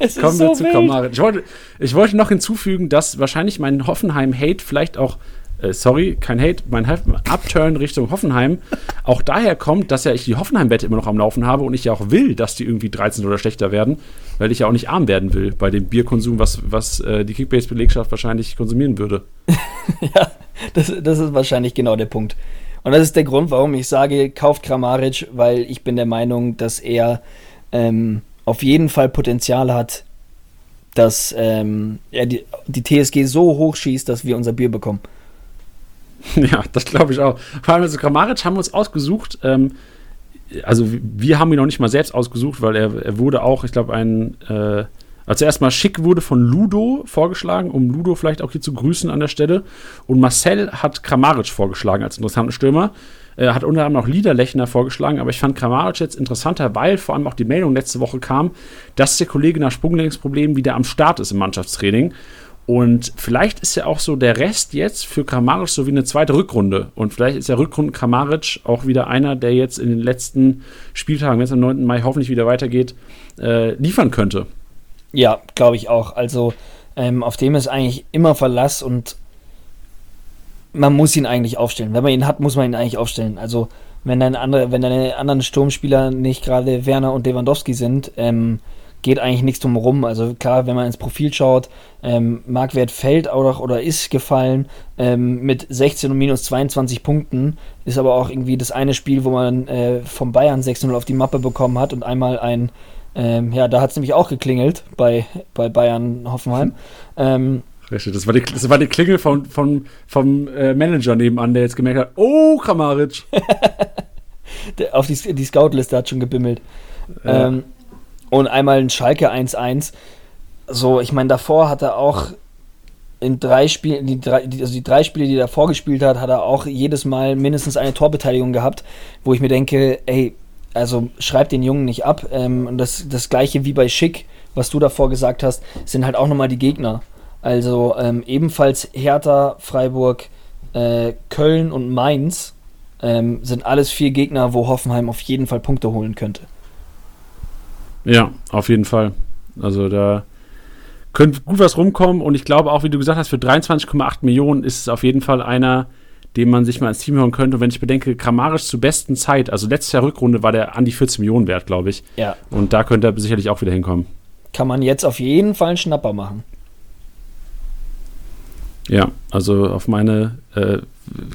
Es Kommen wir so zu grammarisch. Ich wollte, ich wollte noch hinzufügen, dass wahrscheinlich mein Hoffenheim-Hate vielleicht auch äh, sorry, kein Hate, mein Upturn Richtung Hoffenheim auch daher kommt, dass ja ich die Hoffenheim-Wette immer noch am Laufen habe und ich ja auch will, dass die irgendwie 13 oder schlechter werden, weil ich ja auch nicht arm werden will bei dem Bierkonsum, was, was äh, die Kickbase-Belegschaft wahrscheinlich konsumieren würde. ja, das, das ist wahrscheinlich genau der Punkt. Und das ist der Grund, warum ich sage, kauft Kramaric, weil ich bin der Meinung, dass er ähm, auf jeden Fall Potenzial hat, dass ähm, er die, die TSG so hoch schießt, dass wir unser Bier bekommen. Ja, das glaube ich auch. Vor allem, also Kramaric haben wir uns ausgesucht. Ähm, also wir haben ihn noch nicht mal selbst ausgesucht, weil er, er wurde auch, ich glaube, ein äh, also erstmal Schick wurde von Ludo vorgeschlagen, um Ludo vielleicht auch hier zu grüßen an der Stelle. Und Marcel hat Kramaric vorgeschlagen als interessanten Stürmer. Er hat unter anderem auch Liederlechner vorgeschlagen, aber ich fand Kramaric jetzt interessanter, weil vor allem auch die Meldung letzte Woche kam, dass der Kollege nach Sprunglängsproblemen wieder am Start ist im Mannschaftstraining. Und vielleicht ist ja auch so der Rest jetzt für Kramaric so wie eine zweite Rückrunde. Und vielleicht ist der Rückrunden Kramaric auch wieder einer, der jetzt in den letzten Spieltagen, wenn es am 9. Mai hoffentlich wieder weitergeht, äh, liefern könnte. Ja, glaube ich auch. Also ähm, auf dem ist eigentlich immer Verlass und man muss ihn eigentlich aufstellen. Wenn man ihn hat, muss man ihn eigentlich aufstellen. Also wenn deine, andere, wenn deine anderen Sturmspieler nicht gerade Werner und Lewandowski sind, ähm, geht eigentlich nichts drum rum. Also klar, wenn man ins Profil schaut, ähm, Marktwert fällt auch oder ist gefallen ähm, mit 16 und minus 22 Punkten. Ist aber auch irgendwie das eine Spiel, wo man äh, vom Bayern 6-0 auf die Mappe bekommen hat und einmal ein, ähm, ja, da hat es nämlich auch geklingelt bei, bei Bayern Hoffenheim. Ähm, Richtig, das war die, das war die Klingel vom, vom, vom äh, Manager nebenan, der jetzt gemerkt hat, oh, Kramaric. der, auf die, die Scout-Liste hat schon gebimmelt. Ja. Ähm, und einmal ein Schalke 1-1. So, ich meine, davor hat er auch in drei Spielen, die drei, also die drei Spiele, die er davor gespielt hat, hat er auch jedes Mal mindestens eine Torbeteiligung gehabt, wo ich mir denke, ey, also schreib den Jungen nicht ab. Ähm, und das, das gleiche wie bei Schick, was du davor gesagt hast, sind halt auch nochmal die Gegner. Also ähm, ebenfalls Hertha, Freiburg, äh, Köln und Mainz ähm, sind alles vier Gegner, wo Hoffenheim auf jeden Fall Punkte holen könnte. Ja, auf jeden Fall. Also da könnte gut was rumkommen und ich glaube auch, wie du gesagt hast, für 23,8 Millionen ist es auf jeden Fall einer, den man sich mal ins Team hören könnte. Und wenn ich bedenke, Kramarisch zur besten Zeit, also letztes Jahr Rückrunde war der an die 14 Millionen wert, glaube ich. Ja. Und da könnte er sicherlich auch wieder hinkommen. Kann man jetzt auf jeden Fall einen Schnapper machen. Ja, also auf meine äh,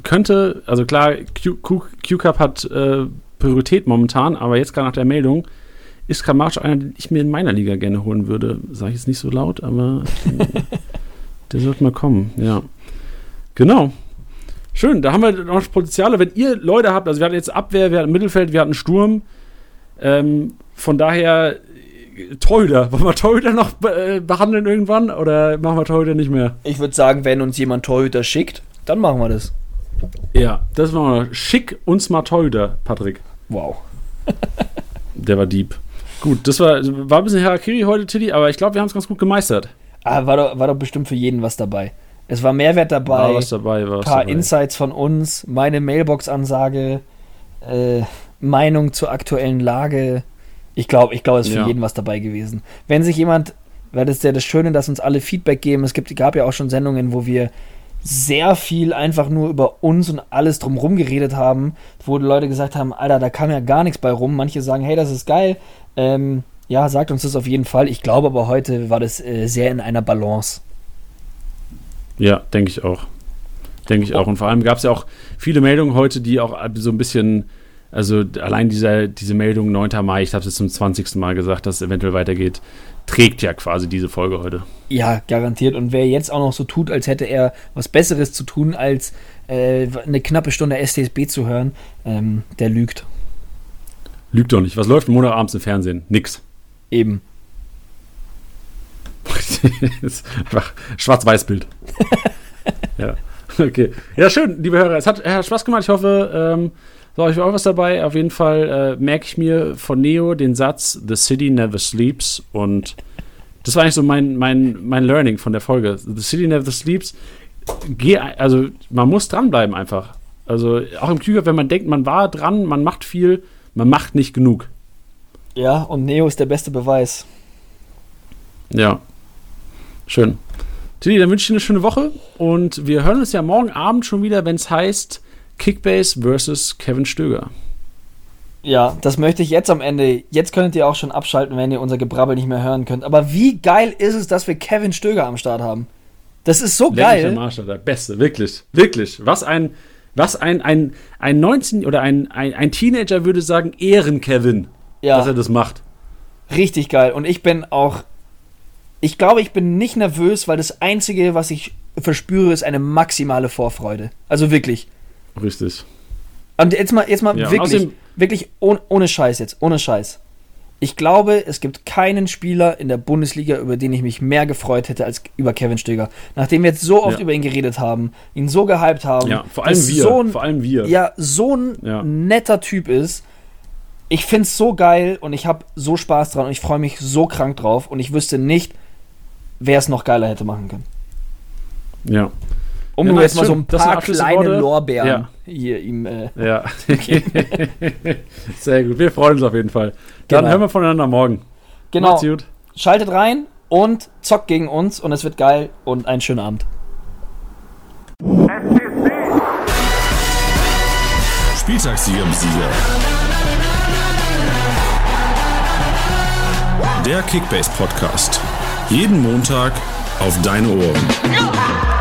könnte, also klar, Q-Cup hat äh, Priorität momentan, aber jetzt gerade nach der Meldung ist Kramaric einer, den ich mir in meiner Liga gerne holen würde. Sage ich jetzt nicht so laut, aber der sollte mal kommen, ja. Genau. Schön, da haben wir noch Potenziale. Wenn ihr Leute habt, also wir hatten jetzt Abwehr, wir hatten Mittelfeld, wir hatten Sturm. Ähm, von daher Torhüter. Wollen wir Torhüter noch be äh, behandeln irgendwann oder machen wir Torhüter nicht mehr? Ich würde sagen, wenn uns jemand Torhüter schickt, dann machen wir das. Ja, das machen wir. Schick uns mal Torhüter, Patrick. Wow. Der war deep. Gut, das war, war ein bisschen Harakiri heute, Tilly, aber ich glaube, wir haben es ganz gut gemeistert. Ah, war doch, war doch bestimmt für jeden was dabei. Es war Mehrwert dabei. War was dabei, war Ein paar dabei. Insights von uns, meine Mailbox-Ansage, äh, Meinung zur aktuellen Lage. Ich glaube, ich glaube, es ist für Ja. jeden was dabei gewesen. Wenn sich jemand, weil das ist ja das Schöne, dass uns alle Feedback geben. Es gibt, gab ja auch schon Sendungen, wo wir sehr viel einfach nur über uns und alles drumherum geredet haben, wo die Leute gesagt haben, Alter, da kam ja gar nichts bei rum. Manche sagen, hey, das ist geil. Ähm, ja, sagt uns das auf jeden Fall. Ich glaube aber heute war das äh, sehr in einer Balance. Ja, denke ich auch. Denke ich auch. Und vor allem gab es ja auch viele Meldungen heute, die auch so ein bisschen, also allein dieser, diese Meldung 9. Mai, ich habe es jetzt zum 20. Mal gesagt, dass es eventuell weitergeht, trägt ja quasi diese Folge heute. Ja, garantiert. Und wer jetzt auch noch so tut, als hätte er was Besseres zu tun, als äh, eine knappe Stunde STSB zu hören, ähm, der lügt. Lügt doch nicht. Was läuft Montagabends im Fernsehen? Nix. Eben. Schwarz-Weiß-Bild. ja. Okay. Ja, schön, liebe Hörer. Es hat, äh, hat Spaß gemacht. Ich hoffe, ähm, so, euch war auch was dabei. Auf jeden Fall äh, merke ich mir von Neo den Satz: The city never sleeps. Und das war eigentlich so mein, mein, mein Learning von der Folge. The city never sleeps. Geh, also, man muss dranbleiben einfach. Also, auch im Küger, wenn man denkt, man war dran, man macht viel, man macht nicht genug. Ja, und Neo ist der beste Beweis. Ja. Schön. Tilly, dann wünsche ich dir eine schöne Woche und wir hören uns ja morgen Abend schon wieder, wenn es heißt Kickbase versus Kevin Stöger. Ja, das möchte ich jetzt am Ende. Jetzt könnt ihr auch schon abschalten, wenn ihr unser Gebrabbel nicht mehr hören könnt. Aber wie geil ist es, dass wir Kevin Stöger am Start haben? Das ist so geil. am Arsch, der Beste, wirklich, wirklich. Was ein, was ein, ein, ein 19- oder ein, ein, ein Teenager würde sagen, Ehren-Kevin, dass er Ja, das macht. richtig geil. Und ich bin auch. Ich glaube, ich bin nicht nervös, weil das Einzige, was ich verspüre, ist eine maximale Vorfreude. Also wirklich. Richtig. Und jetzt mal, jetzt mal Ja, wirklich, wirklich ohne, ohne Scheiß jetzt, ohne Scheiß. Ich glaube, es gibt keinen Spieler in der Bundesliga, über den ich mich mehr gefreut hätte als über Kevin Stöger. Nachdem wir jetzt so oft Ja. über ihn geredet haben, ihn so gehypt haben, Ja, vor allem wir. so ein, vor allem wir. ja, so ein Ja. netter Typ ist. Ich finde es so geil und ich habe so Spaß dran und ich freue mich so krank drauf und ich wüsste nicht, wer es noch geiler hätte machen können. ja. Um Ja, nur jetzt mal so ein paar kleine Lorbeeren Ja. hier ihm. Äh, Ja. Sehr gut. Wir freuen uns auf jeden Fall. Dann Genau. hören wir voneinander morgen. genau. Macht's gut. Schaltet rein und zockt gegen uns und es wird geil und einen schönen Abend. Spieltagssieger-Besieger. Der Kickbase Podcast. Jeden Montag auf deine Ohren.